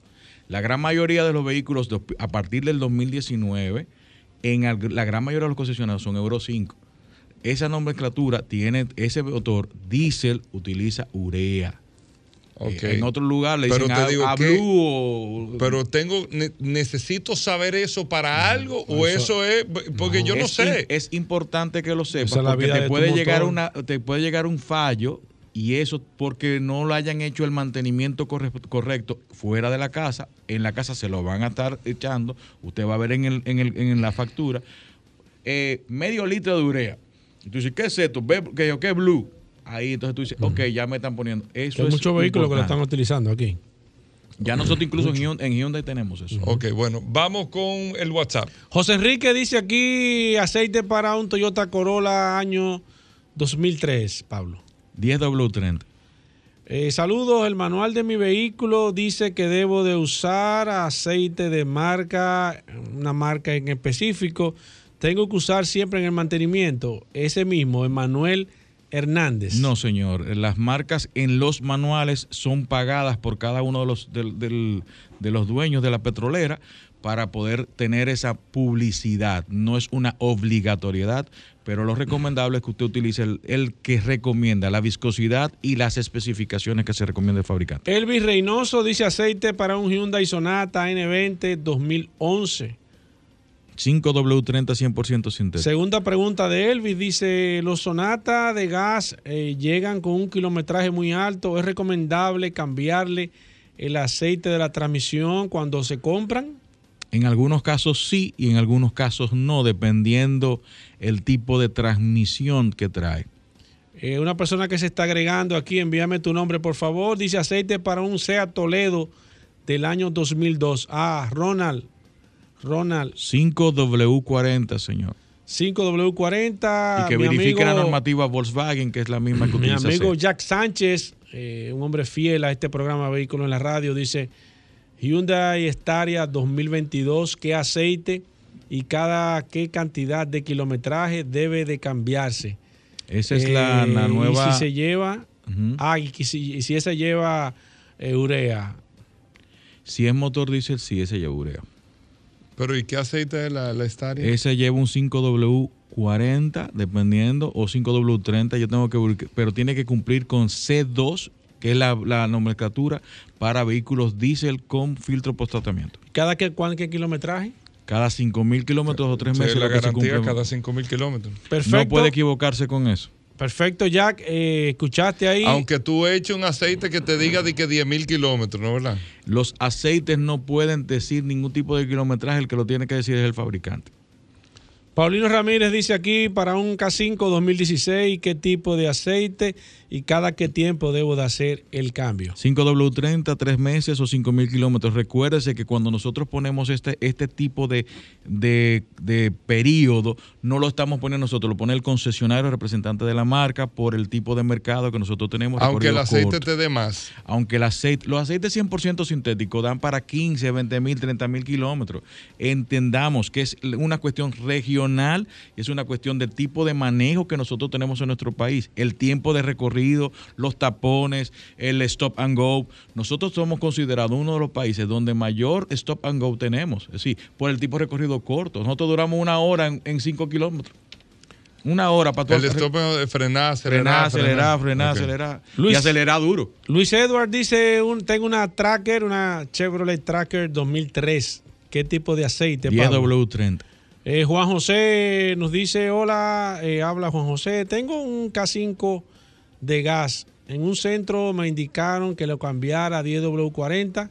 La gran mayoría de los vehículos a partir del 2019, en la gran mayoría de los concesionarios son Euro 5. Esa nomenclatura tiene ese motor diésel utiliza urea. Eh, En otro lugar le Pero dicen te a, digo a que- Blue o- Pero tengo, ne- necesito saber eso para algo o Eso- eso, es, porque yo no es, sé. Es importante que lo sepas es porque te puede, llegar una, te puede llegar un fallo y eso porque no lo hayan hecho el mantenimiento corre- correcto fuera de la casa. En la casa se lo van a estar echando. Usted va a ver en, el, en, el- en la factura eh, medio litro de urea. Y tú dices, ¿qué es esto? Que yo, ¿qué es blue? Ahí entonces tú dices, ok, ya me están poniendo. Eso hay es muchos vehículos que lo están utilizando aquí. Ya nosotros incluso en Hyundai, en Hyundai tenemos eso. Ok, bueno, vamos con el WhatsApp. José Enrique dice aquí aceite para un Toyota Corolla año 2003, Pablo. 10W30. Eh, saludos, el manual de mi vehículo dice que debo de usar aceite de marca, una marca en específico. Tengo que usar siempre en el mantenimiento ese mismo, Emanuel Hernández. No, señor. Las marcas en los manuales son pagadas por cada uno de los, del- de los dueños de la petrolera para poder tener esa publicidad. No es una obligatoriedad, pero lo recomendable es que usted utilice el, el que recomienda la viscosidad y las especificaciones que se recomienda el fabricante. Elvis Reynoso dice aceite para un Hyundai Sonata N20 2011. 5W30 100% sintético. Segunda pregunta de Elvis, dice, los Sonata de gas eh, llegan con un kilometraje muy alto, ¿es recomendable cambiarle el aceite de la transmisión cuando se compran? En algunos casos sí y en algunos casos no, dependiendo el tipo de transmisión que trae. Eh, una persona que se está agregando aquí, envíame tu nombre por favor, dice aceite para un SEAT Toledo del año 2002. Ah, Ronald, Ronald. 5W40, señor. 5W40. Y que verifique la normativa Volkswagen, que es la misma que Mi utiliza. amigo. Jack Sánchez eh, un hombre fiel a este programa Vehículos en la Radio, dice Hyundai Staria 2022, ¿qué aceite y cada qué cantidad de kilometraje debe de cambiarse? Esa es la, la Eh, nueva. Y si se lleva, ah, y si, y si esa lleva eh, urea. Si es motor diésel, sí, ese lleva urea. Pero ¿y qué aceite es la, la Staria? Ese lleva un 5W40, dependiendo, o 5W30, yo tengo que pero tiene que cumplir con C2, que es la, la nomenclatura para vehículos diésel con filtro post tratamiento. ¿Cada qué, cuán- qué kilometraje? Cada 5.000 kilómetros o 3 Sí, meses. la lo que se garantía cumple. cada 5.000 kilómetros. Perfecto. No puede equivocarse con eso. Perfecto, Jack. eh, escuchaste ahí. Aunque tú eches un aceite que te diga de que 10.000 kilómetros, ¿no verdad? Los aceites no pueden decir ningún tipo de kilometraje, el que lo tiene que decir es el fabricante. Paulino Ramírez dice aquí para un K5 2016 qué tipo de aceite y cada qué tiempo debo de hacer el cambio. 5W30, tres meses o 5.000 kilómetros. Recuérdese que cuando nosotros ponemos este, este tipo de, de, de periodo, no lo estamos poniendo nosotros, lo pone el concesionario representante de la marca por el tipo de mercado que nosotros tenemos. Aunque el aceite corto. te dé más. Aunque el aceite, los aceites 100% sintéticos dan para 15, 20 mil, 30 mil kilómetros. Entendamos que es una cuestión regional, es una cuestión del tipo de manejo que nosotros tenemos en nuestro país, el tiempo de recorrido, los tapones, el stop and go. Nosotros somos considerados uno de los países donde mayor stop and go tenemos, es decir, por el tipo de recorrido corto. Nosotros duramos una hora en 5 kilómetros. Una hora para todo El stop de frenar, frenar, acelerar, acelerar, frenar, frenar. Ok. acelerar. Luis- y acelerar duro. Luis Edward dice, un, tengo una Tracker, una Chevrolet Tracker 2003. ¿Qué tipo de aceite? Pablo? 10W30. Eh, Juan José nos dice, hola, eh, habla Juan José, tengo un K5 de gas. En un centro me indicaron que lo cambiara a 10W40,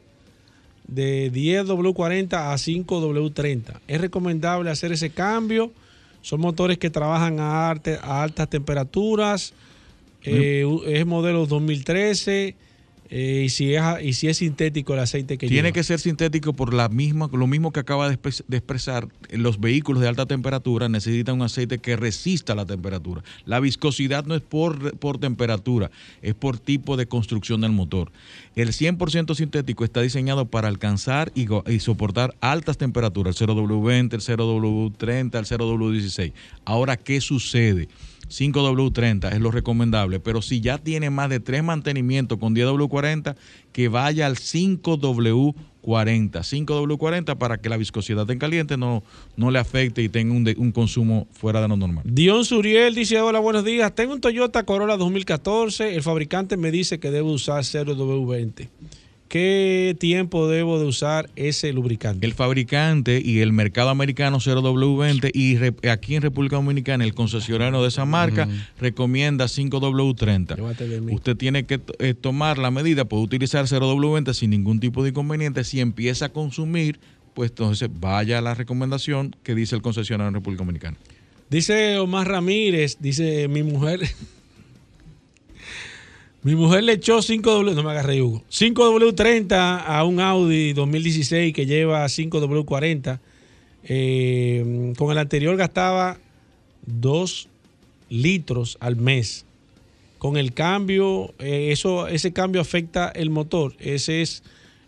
de 10W40 a 5W30. ¿Es recomendable hacer ese cambio? Son motores que trabajan a, arte- a altas temperaturas. Eh, es modelo 2013. Eh, y, si es, y si es sintético el aceite que Tiene lleva. que ser sintético por la misma, lo mismo que acaba de, expres- de expresar. Los vehículos de alta temperatura necesitan un aceite que resista la temperatura. La viscosidad no es por, por temperatura, es por tipo de construcción del motor. El 100% sintético está diseñado para alcanzar y soportar altas temperaturas, el 0W20, el 0W30, el 0W16. Ahora, ¿qué sucede? 5W30 es lo recomendable, pero si ya tiene más de tres mantenimientos con 10W40, que vaya al 5W40. 5W40 para que la viscosidad en caliente no, no le afecte y tenga un, de- un consumo fuera de lo normal. Dion Suriel dice, hola, buenos días. Tengo un Toyota Corolla 2014. El fabricante me dice que debo usar 0W20. ¿Qué tiempo debo de usar ese lubricante? El fabricante y el mercado americano 0W20 y aquí en República Dominicana el concesionario de esa marca recomienda 5W30. Usted tiene que eh, tomar la medida, puede utilizar 0W20 sin ningún tipo de inconveniente. Si empieza a consumir, pues entonces vaya a la recomendación que dice el concesionario en República Dominicana. Dice Omar Ramírez, dice mi mujer. Mi mujer le echó 5W, no me agarré Hugo, 5W30 a un Audi 2016 que lleva 5W40. Eh, con el anterior gastaba 2 litros al mes. Con el cambio, eh, eso, ese cambio afecta el motor. Ese es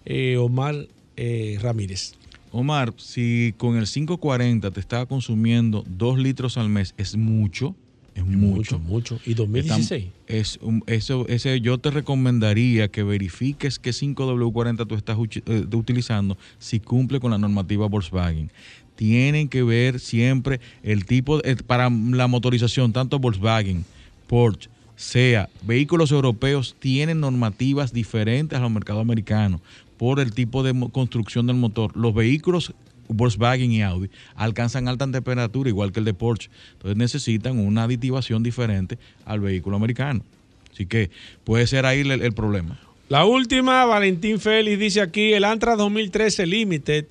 eh, Omar eh, Ramírez. Omar, si con el 540 te estaba consumiendo 2 litros al mes, es mucho. Es mucho. Mucho. ¿Y 2016? Es eso, ese, yo te recomendaría que verifiques qué 5W40 tú estás eh, utilizando si cumple con la normativa Volkswagen. Tienen que ver siempre el tipo, de- eh, para la motorización, tanto Volkswagen, Porsche, sea, vehículos europeos tienen normativas diferentes a los mercados americanos por el tipo de construcción del motor. Los vehículos Volkswagen y Audi alcanzan alta temperatura igual que el de Porsche. Entonces necesitan una aditivación diferente al vehículo americano. Así que puede ser ahí el, el problema. La última, Valentín Félix dice aquí, el Antra 2013 Limited,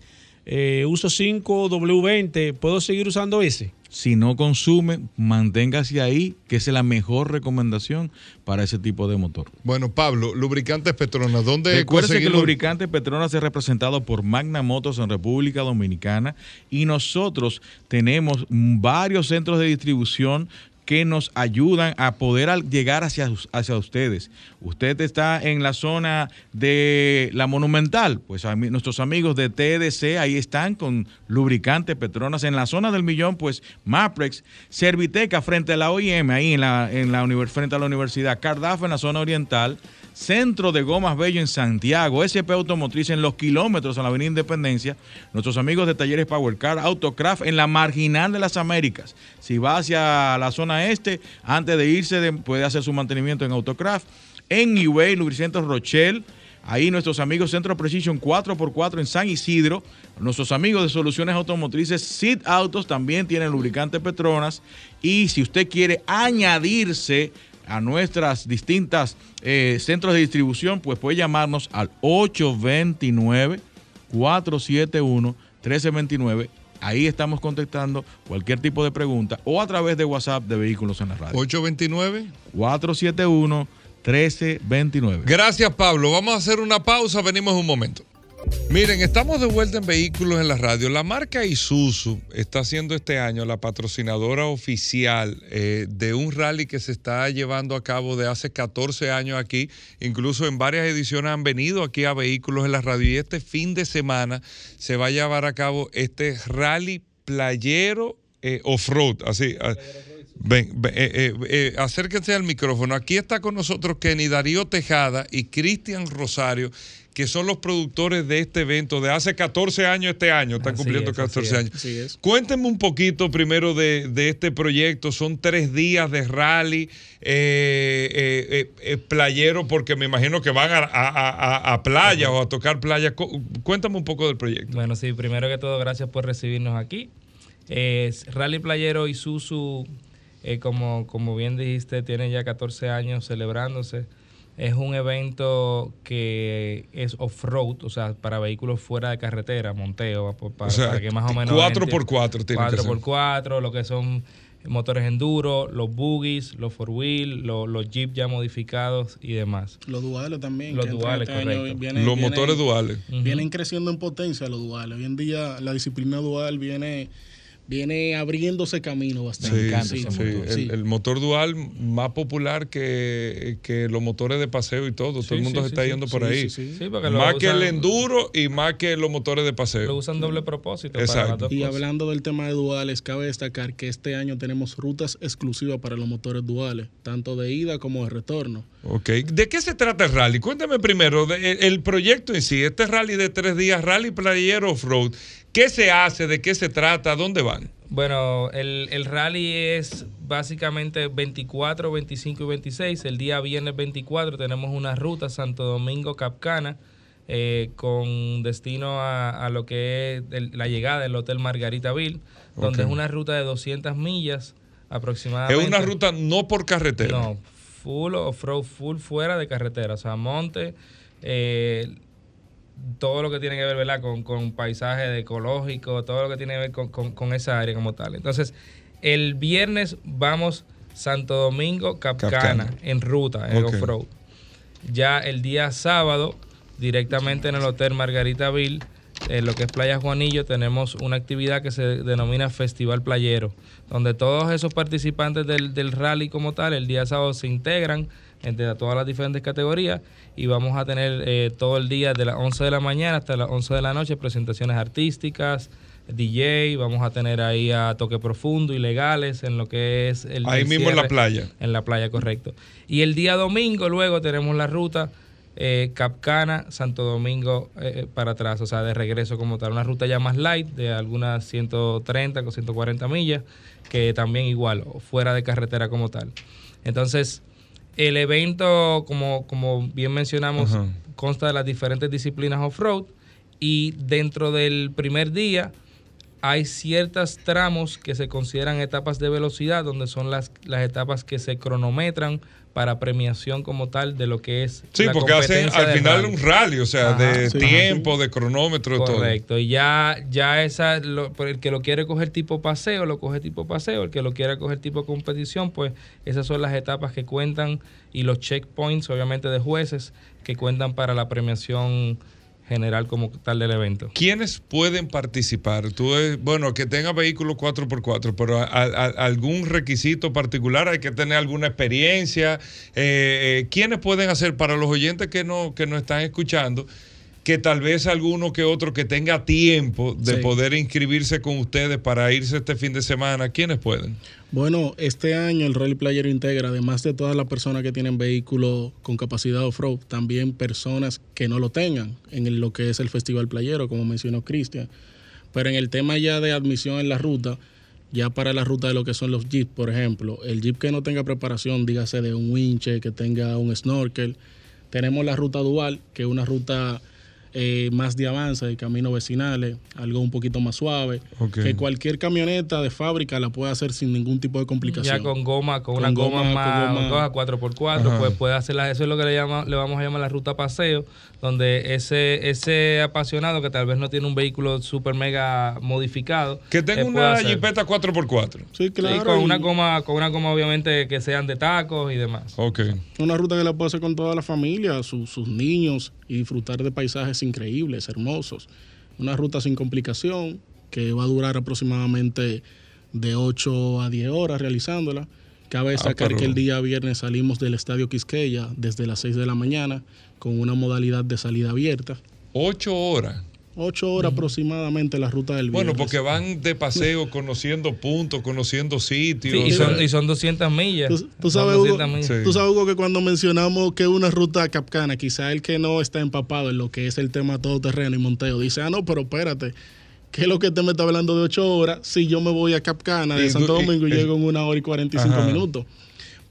eh, uso 5W20, ¿puedo seguir usando ese? Si no consume, manténgase ahí, que esa es la mejor recomendación para ese tipo de motor. Bueno, Pablo, lubricantes Petronas, ¿dónde Recuerde que el conseguirlo? lubricante Petronas es representado por Magna Motos en República Dominicana y nosotros tenemos varios centros de distribución que nos ayudan a poder llegar hacia, hacia ustedes. Usted está en la zona de la Monumental, pues a mí- nuestros amigos de TDC ahí están con lubricante Petronas. En la zona del Millón, pues Maprex, Serviteca frente a la OIM, ahí en la, en la frente a la universidad, Cardaf en la zona oriental, Centro de Gomas Bello en Santiago, SP Automotriz en los kilómetros a la Avenida Independencia, nuestros amigos de Talleres Power Car, Autocraft en la Marginal de las Américas. Si va hacia la zona este, antes de irse de- puede hacer su mantenimiento en Autocraft. En eBay, Lubricentros Rochelle, ahí nuestros amigos Centro Precision 4x4 en San Isidro, nuestros amigos de Soluciones Automotrices, Sid Autos también tienen lubricante Petronas. Y si usted quiere añadirse a nuestras distintas eh, centros de distribución, pues puede llamarnos al 829-471-1329. Ahí estamos contestando cualquier tipo de pregunta o a través de WhatsApp de Vehículos en la Radio. 829 471-1329. Gracias, Pablo. Vamos a hacer una pausa, venimos un momento. Miren, estamos de vuelta en Vehículos en la Radio. La marca Isuzu está siendo este año la patrocinadora oficial eh, de un rally que se está llevando a cabo de hace 14 años aquí. Incluso en varias ediciones han venido aquí a Vehículos en la Radio y este fin de semana se va a llevar a cabo este rally playero eh, off-road. Así. ah, Ven, eh, eh, acérquense al micrófono. Aquí está con nosotros Kenny Darío Tejada y Cristian Rosario, que son los productores de este evento de hace 14 años este año. Están Así cumpliendo es, así 14 es, años. es. Cuéntenme un poquito primero de, de este proyecto. Son tres días de rally eh, eh, eh, eh, playero, porque me imagino que van a, a- a- a playa o a tocar playa. Cu- Cuéntame un poco del proyecto. Bueno, sí, primero que todo, gracias por recibirnos aquí. Rally Playero Isuzu, eh, como, como bien dijiste, tiene ya 14 años celebrándose. Es un evento que es off-road, o sea, para vehículos fuera de carretera, monteo, pa- pa- O sea, para que más o menos... cuatro gente- por cuatro tiene que ser. 4x4, lo que son motores enduro, los buggies, los four wheel, los, los jeep ya modificados y demás. Los duales también. Los duales, este correcto. vienen- Los vienen- motores duales. Vienen creciendo en potencia los duales. Hoy en día la disciplina dual viene, viene abriéndose camino bastante. Sí, sí, Sí, sí. sí. El, el motor dual más popular que, que los motores de paseo y todo. todo el mundo sí, se sí, está sí. yendo por Sí, ahí. sí, sí. Sí, porque lo más que el enduro y más que los motores de paseo. Lo usan doble propósito. para Exacto. las dos Y cosas. hablando del tema de duales, cabe destacar que este año tenemos rutas exclusivas para los motores duales, tanto de ida como de retorno. Ok. ¿De qué se trata el rally? Cuéntame primero de- el, el proyecto en sí. Este rally de tres días, Rally Playero Off-Road. ¿Qué se hace? ¿De qué se trata? ¿Dónde van? Bueno, el, el rally es básicamente 24, 25 y 26. El día viernes 24 tenemos una ruta Santo Domingo Capcana eh, con destino a, a lo que es el- la llegada del Hotel Margaritaville, donde es una ruta de 200 millas Es aproximadamente. una ruta no por carretera. No, full off-road, full fuera de carretera, o sea, monte, eh, todo lo que tiene que ver, ¿verdad? Con, con paisaje de ecológico, todo lo que tiene que ver con, con- con esa área como tal. Entonces, el viernes vamos Santo Domingo, Capcana, Capcana. en ruta, en Ok. off-road. Ya el día sábado, directamente en el Hotel Margaritaville, en lo que es Playa Juanillo, tenemos una actividad que se denomina Festival Playero, donde todos esos participantes del, del rally como tal, el día sábado se integran entre todas las diferentes categorías y vamos a tener eh, todo el día de las 11 de la mañana hasta las 11 de la noche presentaciones artísticas, DJ, vamos a tener ahí a Toque Profundo, ilegales en lo que es el... Ahí el mismo en la playa. En la playa, correcto. Y el día domingo luego tenemos la ruta eh, Capcana, Santo Domingo eh, para atrás, o sea, de regreso como tal. Una ruta ya más light, de algunas 130 o 140 millas, que también igual, fuera de carretera como tal. Entonces, el evento, como, como bien mencionamos, Ajá. consta de las diferentes disciplinas off-road y dentro del primer día hay ciertos tramos que se consideran etapas de velocidad, donde son las, las etapas que se cronometran para premiación como tal de lo que es Sí, la porque hacen al final rally. un rally, o sea, Ajá. de Sí. tiempo, de cronómetro, de todo. Correcto, y ya, ya esa, lo- por el que lo quiere coger tipo paseo, lo coge tipo paseo, el que lo quiera coger tipo competición, pues esas son las etapas que cuentan y los checkpoints, obviamente, de jueces que cuentan para la premiación general como tal del evento. ¿Quiénes pueden participar? Tú, eh, bueno, que tenga vehículo 4x4, pero algún requisito particular, hay que tener alguna experiencia. Eh, eh, ¿Quiénes pueden hacer para los oyentes que no que nos están escuchando? Que tal vez alguno que otro que tenga tiempo de Sí. poder inscribirse con ustedes para irse este fin de semana, ¿quiénes pueden? Bueno, este año el Rally Player integra, además de todas las personas que tienen vehículos con capacidad off-road, también personas que no lo tengan en lo que es el Festival Playero, como mencionó Cristian. Pero en el tema ya de admisión en la ruta, ya para la ruta de lo que son los jeeps, por ejemplo, el jeep que no tenga preparación, dígase de un winche, que tenga un snorkel, tenemos la ruta dual, que es una ruta eh, más de avance, de caminos vecinales, algo un poquito más suave, que cualquier camioneta de fábrica la puede hacer sin ningún tipo de complicación. Ya con goma, con, Con una goma, goma, más con goma. dos a 4x4, Ajá. pues puede hacerla. Eso es lo que le, llama, le vamos a llamar la ruta paseo, donde ese, ese apasionado que tal vez no tiene un vehículo super mega modificado. Que tenga eh, una hacer. Jeepeta 4x4. Sí, Sí, claro. con y una goma, con una goma obviamente que sean de tacos y demás. Ok. Una ruta que la puede hacer con toda la familia, su- sus niños y disfrutar de paisajes increíbles, hermosos. Una ruta sin complicación que va a durar aproximadamente de 8 a 10 horas realizándola. Cabe Ah, destacar que el día viernes salimos del Estadio Quisqueya desde las 6 de la mañana con una modalidad de salida abierta. Ocho horas. 8 horas aproximadamente la ruta del Bueno, viernes. porque van de paseo <laughs> conociendo puntos, conociendo sitios. Sí, y, o sea, son, y son 200 millas. Tú, sabes, Hugo, 200 millas. tú sabes, Hugo, que cuando mencionamos que una ruta capcana, quizá el que no está empapado en lo que es el tema todoterreno y monteo, dice, ah, no, pero espérate, ¿qué es lo que te me está hablando de ocho horas si yo me voy a Capcana de Y- Santo Domingo y, y- llego en una hora y 45 Ajá. minutos?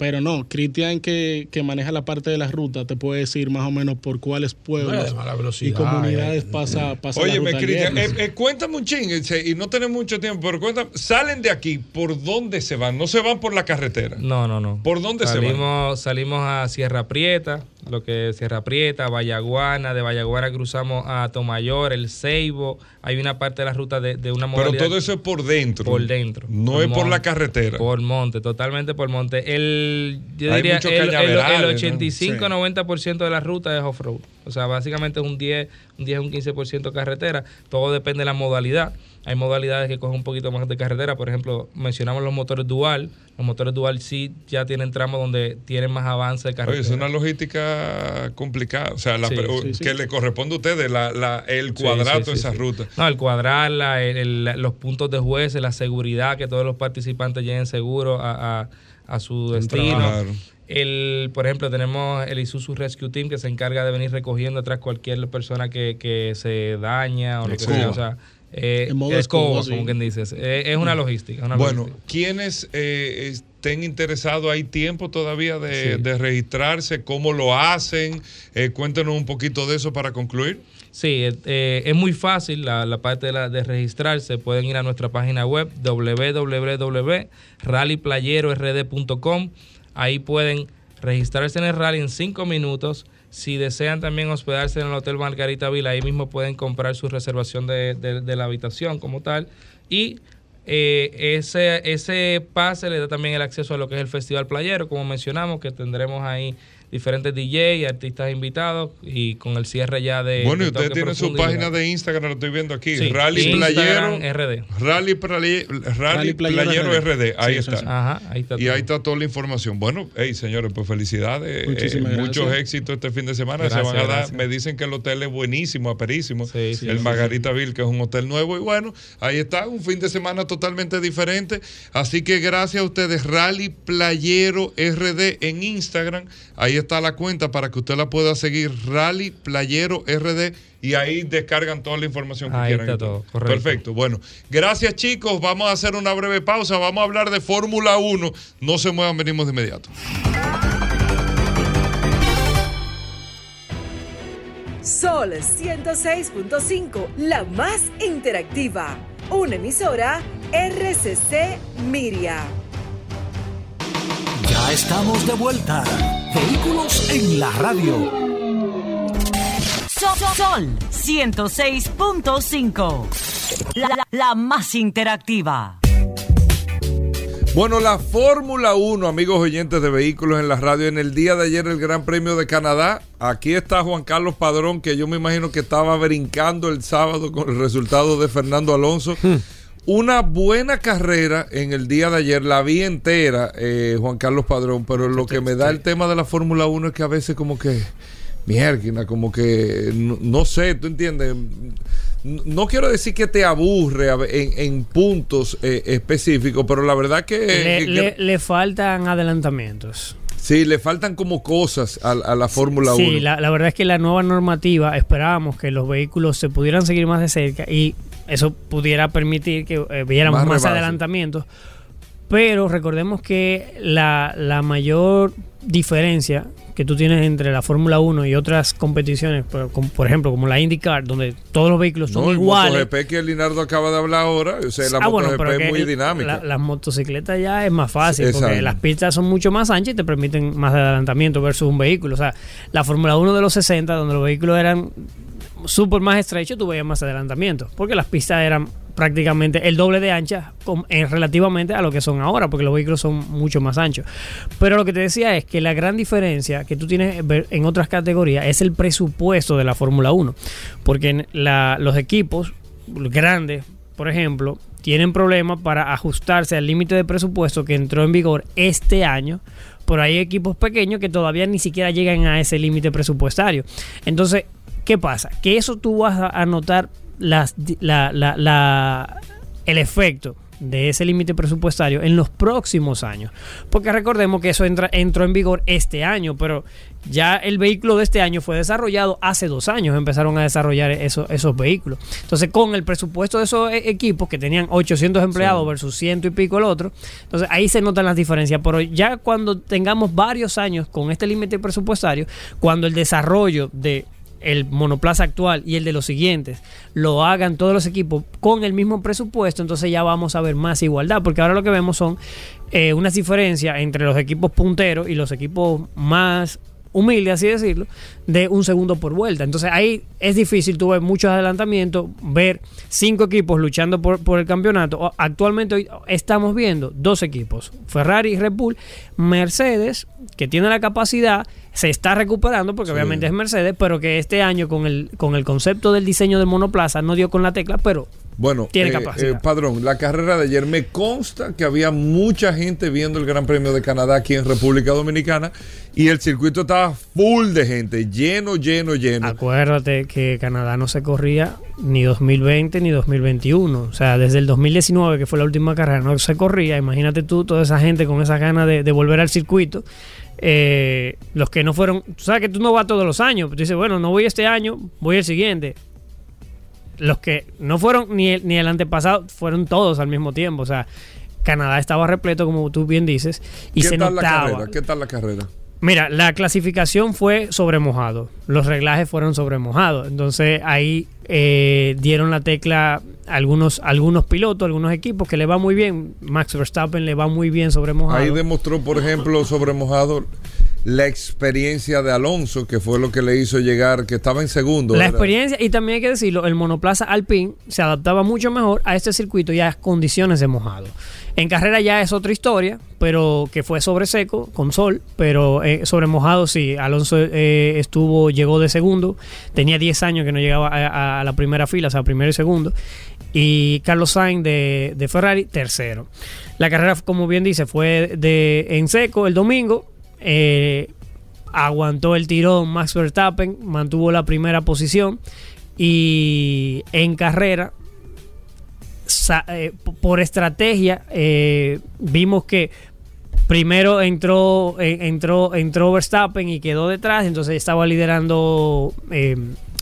Pero no, Cristian que, que maneja la parte de la ruta te puede decir más o menos por cuáles pueblos y comunidades pasa, pasa la Oye, ruta el Cristian, eh, eh, cuéntame un ching, eh, y no tenemos mucho tiempo, pero cuéntame, salen de aquí, ¿por dónde se van? No se van por la carretera. No, no, no. ¿Por dónde se van? salimos, Salimos a Sierra Prieta, lo que es Sierra Prieta, Vallaguana, de Vallaguana cruzamos a Tomayor, El Ceibo, hay una parte de la ruta de, de una Pero modalidad. todo eso es por dentro. Por dentro. No es por la carretera. Por monte, totalmente por monte. El, yo Hay diría el, el, el ¿no? 85-90% de la ruta es off-road. O sea, básicamente es un 10, un 10, un 15% carretera. Todo depende de la modalidad. Hay modalidades que cogen un poquito más de carretera. Por ejemplo, mencionamos los motores dual. Los motores dual sí ya tienen tramos donde tienen más avance de Oye, carretera. es una logística complicada. O sea, la- Sí, o- sí, sí. que le corresponde a ustedes, la, la- el sí, de sí, esa sí. ruta. No, el cuadrarla, el- el- los puntos de jueces, la seguridad, que todos los participantes lleguen seguros a, a- a su destino. Claro. El, por ejemplo, tenemos el Isuzu Rescue Team que se encarga de venir recogiendo atrás cualquier persona que, que se daña o lo que sea. O sea, eh, En modo escoba, como quien dices. Eh, es una logística. una Bueno, logística. quienes eh, estén interesados, hay tiempo todavía de, Sí. de registrarse, cómo lo hacen. Eh, cuéntenos un poquito de eso para concluir. Sí, eh, eh, es muy fácil la, la parte de, la- de registrarse. Pueden ir a nuestra página web www.rallyplayerord.com. Ahí pueden registrarse en el rally en cinco minutos. Si desean también hospedarse en el Hotel Margarita Vila, ahí mismo pueden comprar su reservación de, de- la habitación como tal. Y eh, ese, ese pase le da también el acceso a lo que es el Festival Playero, como mencionamos, que tendremos ahí diferentes DJ, artistas invitados y con el cierre ya de... bueno, y Toque tienen su página de Instagram, lo estoy viendo aquí. Sí, Rally Instagram, Playero. RD. Rally, Playe- Rally Rally Playero, RD. Ahí Sí, está. sí. Ajá, ahí está Y todo. ahí está toda la información. Bueno, hey, señores, pues felicidades. Muchísimas Eh, muchos gracias. éxitos este fin de semana. Gracias, Se van a dar. gracias. Me dicen que el hotel es buenísimo, aperísimo. Sí, sí, el sí, Margarita Ville, que es un hotel nuevo. Y bueno, ahí está, un fin de semana totalmente diferente. Así que gracias a ustedes, Rally Playero RD en Instagram. Ahí está la cuenta para que usted la pueda seguir, Rally Playero RD. Y ahí descargan toda la información que Ahí quieran. está todo, correcto. Perfecto. Bueno, gracias chicos. Vamos a hacer una breve pausa. Vamos a hablar de Fórmula 1. No se muevan, venimos de inmediato. Sol 106.5, la más interactiva. Una emisora RCC Miria. Ya estamos de vuelta. Vehículos en la radio. Sol, Sol 106.5. La, la- la más interactiva. Bueno, la Fórmula 1, amigos oyentes de vehículos en la radio, en el día de ayer el Gran Premio de Canadá. Aquí está Juan Carlos Padrón, que yo me imagino que estaba brincando el sábado con el resultado de Fernando Alonso. Una buena carrera en el día de ayer, la vi entera, eh, Juan Carlos Padrón, pero lo que me da el tema de la Fórmula 1 es que a veces como que, mierda, como que, no, no sé, ¿tú entiendes? No quiero decir que te aburre en, en puntos eh, específicos, pero la verdad que, le, que- le- le faltan adelantamientos. sí, le faltan como cosas a, a la Fórmula 1. Sí, la, la verdad es que la nueva normativa esperábamos que los vehículos se pudieran seguir más de cerca y eso pudiera permitir que eh, viéramos Más adelantamientos. Pero recordemos que la, la mayor diferencia que tú tienes entre la Fórmula 1 y otras competiciones, por, como- por ejemplo, como la IndyCar, donde todos los vehículos son No, iguales. MotoGP que Linardo acaba de hablar ahora, o sea, la Ah, bueno, MotoGP pero es muy dinámica. la- las motocicletas ya es más fácil porque las pistas son mucho más anchas y te permiten más adelantamiento versus un vehículo. O sea, la Fórmula 1 de los 60, donde los vehículos eran súper más estrechos, tú veías más adelantamiento porque las pistas eran prácticamente el doble de ancha com- en relativamente a lo que son ahora, porque los vehículos son mucho más anchos. Pero lo que te decía es que la gran diferencia que tú tienes en otras categorías es el presupuesto de la Fórmula 1, porque los equipos grandes, por ejemplo, tienen problemas para ajustarse al límite de presupuesto que entró en vigor este año. Pero hay equipos pequeños que todavía ni siquiera llegan a ese límite presupuestario. Entonces, ¿qué pasa? Que eso tú vas a notar las, di- la- la- la- el efecto de ese límite presupuestario en los próximos años. Porque recordemos que eso entra, entró en vigor este año, pero ya el vehículo de este año fue desarrollado hace dos años, empezaron a desarrollar eso- esos vehículos. Entonces, con el presupuesto de esos e- equipos que tenían 800 empleados versus ciento y pico el otro, entonces ahí se notan las diferencias. Pero ya cuando tengamos varios años con este límite presupuestario, cuando el desarrollo de el monoplaza actual y el de los siguientes lo hagan todos los equipos con el mismo presupuesto, entonces ya vamos a ver más igualdad, porque ahora lo que vemos son eh, unas diferencias entre los equipos punteros y los equipos más humildes, así decirlo, de un segundo por vuelta. Entonces ahí es difícil, tú ves muchos adelantamientos, ver cinco equipos luchando por, por el campeonato. Actualmente hoy estamos viendo dos equipos, Ferrari y Red Bull, Mercedes, que tiene la capacidad, se está recuperando porque obviamente es Mercedes, pero que este año con el, con el concepto del diseño del monoplaza no dio con la tecla, pero Bueno, tiene eh, capacidad. eh, Padrón, la carrera de ayer me consta que había mucha gente viendo el Gran Premio de Canadá aquí en República Dominicana y el circuito estaba full de gente, lleno, lleno, lleno. Acuérdate que Canadá no se corría ni 2020 ni 2021. O sea, desde el 2019, que fue la última carrera, no se corría. Imagínate tú, toda esa gente con esa ganas de, de volver al circuito. Eh, los que no fueron, tú sabes que tú no vas todos los años. Tú dices, bueno, no voy este año, voy el siguiente. Los que no fueron ni el, ni el antepasado, fueron todos al mismo tiempo. O sea, Canadá estaba repleto, como tú bien dices, y ¿Qué se tal la notaba. carrera? ¿Qué tal la carrera? Mira, la clasificación fue sobre mojado. Los reglajes fueron sobre mojado. Entonces ahí eh, dieron la tecla a algunos, algunos pilotos, algunos equipos que le va muy bien. Max Verstappen le va muy bien sobre mojado. Ahí demostró, por ejemplo, sobre mojado la experiencia de Alonso, que fue lo que le hizo llegar, que estaba en segundo. La ¿verdad? experiencia, y también hay que decirlo, el monoplaza Alpine se adaptaba mucho mejor a este circuito y a las condiciones de mojado. En carrera ya es otra historia, pero que fue sobre seco, con sol, pero eh, sobre mojado sí. Alonso eh, estuvo, llegó de segundo, tenía 10 años que no llegaba a, a la primera fila, o sea, primero y segundo. Y Carlos Sainz de, de Ferrari, tercero. La carrera, como bien dice, fue de en seco el domingo. Eh, aguantó el tirón Max Verstappen, mantuvo la primera posición y en carrera, eh, por estrategia, eh, vimos que primero entró, entró, entró Verstappen y quedó detrás, entonces estaba liderando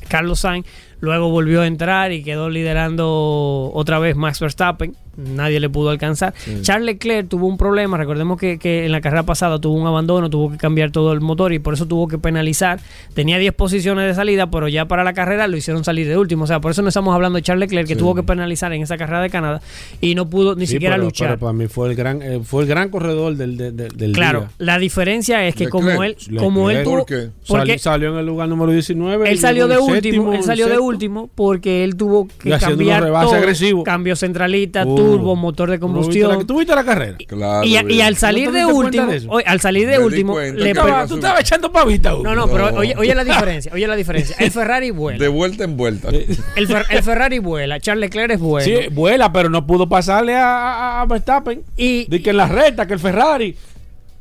Carlos Sainz, luego volvió a entrar y quedó liderando otra vez Max Verstappen, nadie le pudo alcanzar. Charles Leclerc tuvo un problema, recordemos que, que en la carrera pasada tuvo un abandono, tuvo que cambiar todo el motor y por eso tuvo que penalizar. Tenía 10 posiciones de salida, pero ya para la carrera lo hicieron salir de último. O sea, por eso no estamos hablando de Charles Leclerc, que Sí. tuvo que penalizar en esa carrera de Canadá y no pudo ni Sí, siquiera pero- luchar. pero para mí fue el gran, eh, fue el gran corredor del, del, del- del Claro, día. la diferencia es que como él, Leclerc. como él tuvo, porque salió en el lugar número 19. él salió de último, séptimo, él salió de último porque él tuvo que cambiar todo, cambio centralita, Uy, turbo, motor de combustión. ¿Tú viste la carrera? Claro. Y, y al salir ¿No te de último, de eso? oye, al salir de Me último, le Tú estabas- Tú estabas echando pavita, Hugo. no, no, pero oye, oye la diferencia, oye la diferencia. El Ferrari vuela. De vuelta en vuelta. El, Fer- el Ferrari vuela, Charles Leclerc es bueno. Sí, vuela, pero no pudo pasarle a, a- a Verstappen. Y, de que en la recta, que el Ferrari.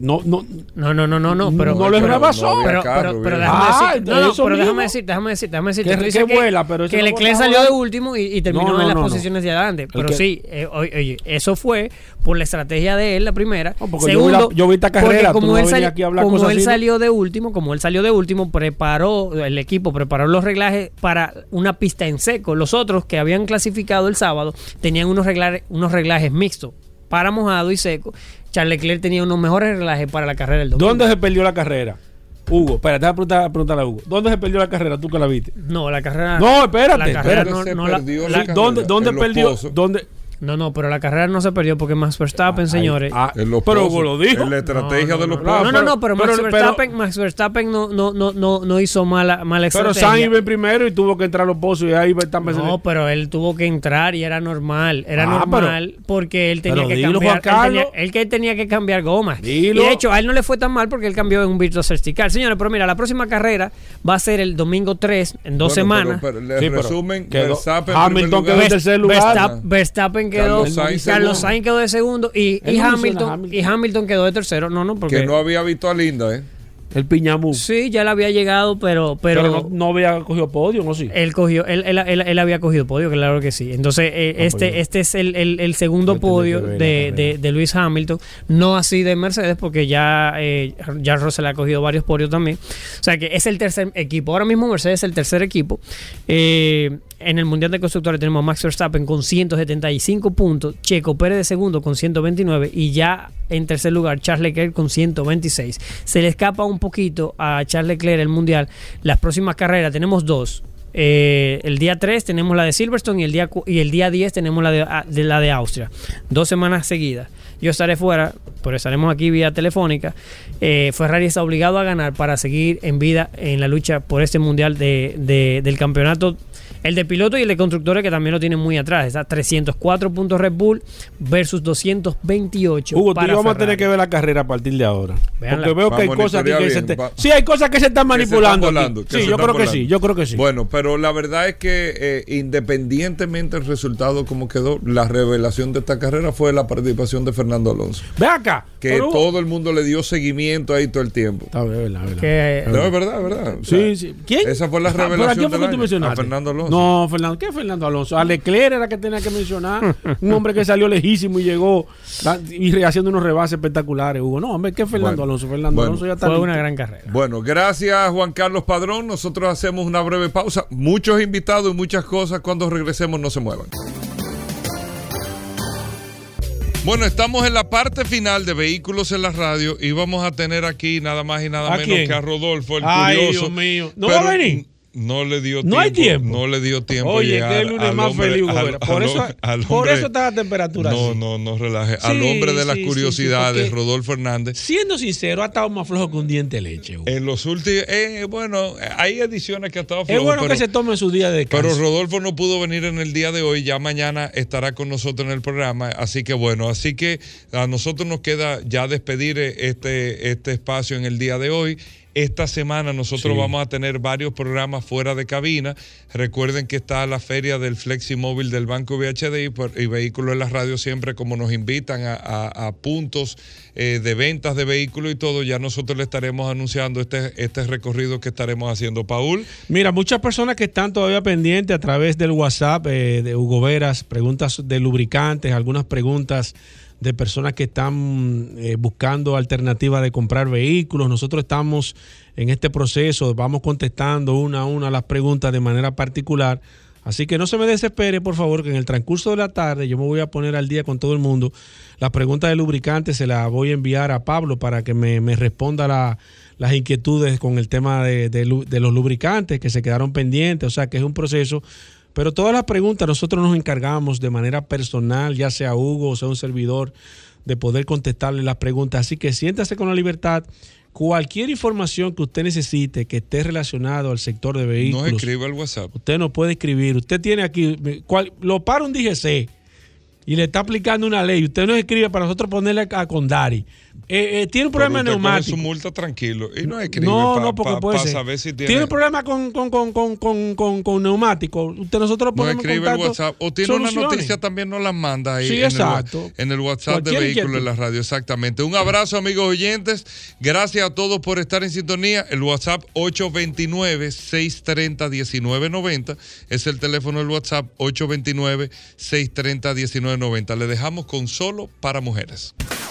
No, no, No, no, no, no, no, pero No le pero- rebasó. no Pero, pero, déjame Ah, decir, no, no, eso pero déjame decir, déjame decir, déjame decir, Que- que vuela, pero eso que no Leclerc estaba salió de último y, y terminó No, no, en las no, no. posiciones de adelante, pero que- sí, eh, oye, oye, eso fue por la estrategia de él la primera. porque yo vi la- yo vi esta carrera, tú como no él, salió, aquí a hablar como cosas él así, ¿no? salió de último, como él salió de último, preparó el equipo preparó los reglajes para una pista en seco. Los otros que habían clasificado el sábado tenían unos reglajes, unos reglajes mixtos para mojado y seco. Charles Leclerc tenía unos mejores reglajes para la carrera del domingo. ¿Dónde se perdió la carrera? Hugo, espérate, déjame preguntar- preguntarle a Hugo. ¿Dónde se perdió la carrera? ¿Tú que la viste? No, la carrera. No, espérate. La carrera espérate. no, la- perdió la- la carrera? ¿Dónde, dónde perdió? ¿Dónde? No, no, pero la carrera no se perdió porque Max Verstappen, señores. Ah, En los pero pozos. Hugo lo dijo. En la estrategia no, de los pozos. no, no, no, pero, Max, pero- Verstappen, Max Verstappen no, no, no, no, no hizo mala, mala Pero estrategia. Sainz iba en primero y tuvo que entrar a los pozos y ahí Verstappen se- No, pero él tuvo que entrar y era normal. Era Ah, normal porque él tenía pero que dilo, cambiar. Juan Él tenía, Carlos. él que tenía que cambiar gomas. Dilo. Y de hecho, a él no le fue tan mal porque él cambió en un Virtual Safety Car. Señores, pero mira, la próxima carrera va a ser el domingo 3, en dos Bueno, semanas. Pero, pero Sí, pero resumen, Verstappen en Hamilton quedó en tercer lugar. Verstappen, Quedó. Carlos Sainz Carlos segundo. Sainz quedó de segundo y, Hamilton, y Hamilton quedó de tercero. No, no, porque. Que no había visto a Linda, ¿eh? El piñamú. Sí, ya le había llegado, pero. Pero, Pero, no, no había cogido podio, ¿no? Sí. Él cogió, él, él, él- él había cogido podio, claro que sí. Entonces, eh, Ah, este, pues yo- este es el, el- el segundo podio de, de, de Luis Hamilton, no así de Mercedes, porque ya, eh, ya Russell ha cogido varios podios también. O sea que es el tercer equipo. Ahora mismo Mercedes es el tercer equipo. Eh, en el Mundial de Constructores tenemos a Max Verstappen con 175 puntos, Checo Pérez de segundo con 129 y ya en tercer lugar Charles Leclerc con 126. Se le escapa un poquito a Charles Leclerc el Mundial. Las próximas carreras tenemos dos. Eh, el día 3 tenemos la de Silverstone y el día, y el día 10 tenemos la de, a- de la de Austria. Dos semanas seguidas. Yo estaré fuera, pero estaremos aquí vía telefónica. Eh, Ferrari está obligado a ganar para seguir en vida en la lucha por este mundial de- del campeonato. El de piloto y el de constructores que también lo tienen muy atrás. Está 304 puntos Red Bull versus 228. Hugo, tú y para yo vamos a tener que ver la carrera a partir de ahora. Véanla. Porque veo que hay cosas que se bien, te- va- Sí, hay cosas que se están se manipulando. están volando, sí, yo creo que sí, yo creo que sí. Bueno, pero la verdad es que eh, independientemente del resultado como quedó, la revelación de esta carrera fue la participación de Fernando Alonso. Ve acá. Que pero- todo el mundo le dio seguimiento ahí todo el tiempo. Está bien, verdad, verdad. Que- No, es verdad, es verdad. Sí, sí. ¿Quién? Esa fue la Ah, ¿pero revelación ¿A quién fue del que tú? A Fernando Alonso. No, Fernando. ¿Qué Fernando Alonso? A Leclerc era que tenía que mencionar. Un hombre que salió lejísimo y llegó y haciendo unos rebases espectaculares, Hugo. No, hombre, ¿qué Fernando Bueno, Alonso? Fernando bueno. Alonso ya está Fue listo. una gran carrera. Bueno, gracias Juan Carlos Padrón. Nosotros hacemos una breve pausa. Muchos invitados y muchas cosas. Cuando regresemos, no se muevan. Bueno, estamos en la parte final de Vehículos en la Radio y vamos a tener aquí nada más y nada ¿A menos quién? que a Rodolfo, el Ay, curioso. Dios mío. ¿No Pero va a venir? No le dio No hay tiempo. No le dio tiempo. Oye, llegar que el lunes más hombre- feliz, al-. Por, eso, al por hombre- eso está la temperatura No, así. no, no relaje. al hombre de las sí, curiosidades, sí, Rodolfo Hernández. Siendo sincero, ha estado más flojo que un diente de leche. Hugo. En los últimos, eh, bueno, hay ediciones que ha estado es flojo, bueno pero- que se tome su día de descanso. Pero Rodolfo no pudo venir en el día de hoy, ya mañana estará con nosotros en el programa, así que bueno, así que a nosotros nos queda ya despedir eh, este, este espacio en el día de hoy. Esta semana nosotros Sí. vamos a tener varios programas fuera de cabina. Recuerden que está la feria del Fleximóvil del Banco VHD y, Vehículos en la Radio siempre como nos invitan a, a- a puntos eh, de ventas de vehículos y todo, ya nosotros le estaremos anunciando este, este recorrido que estaremos haciendo. Paul. Mira, muchas personas que están todavía pendientes a través del WhatsApp eh, de Hugo Veras, preguntas de lubricantes, algunas preguntas de personas que están eh, buscando alternativas de comprar vehículos. Nosotros estamos en este proceso, vamos contestando una a una las preguntas de manera particular. Así que no se me desespere, por favor, que en el transcurso de la tarde yo me voy a poner al día con todo el mundo. Las preguntas de lubricantes se las voy a enviar a Pablo para que me, me responda la- las inquietudes con el tema de, de de los lubricantes que se quedaron pendientes. O sea que es un proceso. Pero todas las preguntas nosotros nos encargamos de manera personal, ya sea Hugo o sea un servidor, de poder contestarle las preguntas. Así que siéntase con la libertad. Cualquier información que usted necesite que esté relacionado al sector de vehículos. Nos escribe al WhatsApp. Usted no puede escribir. Usted tiene aquí, cual- lo para un DGC y le está aplicando una ley, usted nos escribe para nosotros ponerle a Condari. Eh, eh, tiene un problema Pero usted coge neumático. su multa tranquilo y no escribe No, pa- no, porque pa- puede pa ser. saber si tiene... tiene, un problema con, con, con, con, con, con, con neumático. Usted nosotros no ponemos en escribe el WhatsApp o tiene una noticia también nos la manda ahí Sí, en, el, exacto. en el WhatsApp de inquietud. en la Radio, exactamente. Un abrazo amigos oyentes, gracias a todos por estar en sintonía. El WhatsApp 829-630-1990 es el teléfono del WhatsApp 829-630-1990. Le dejamos con solo para mujeres.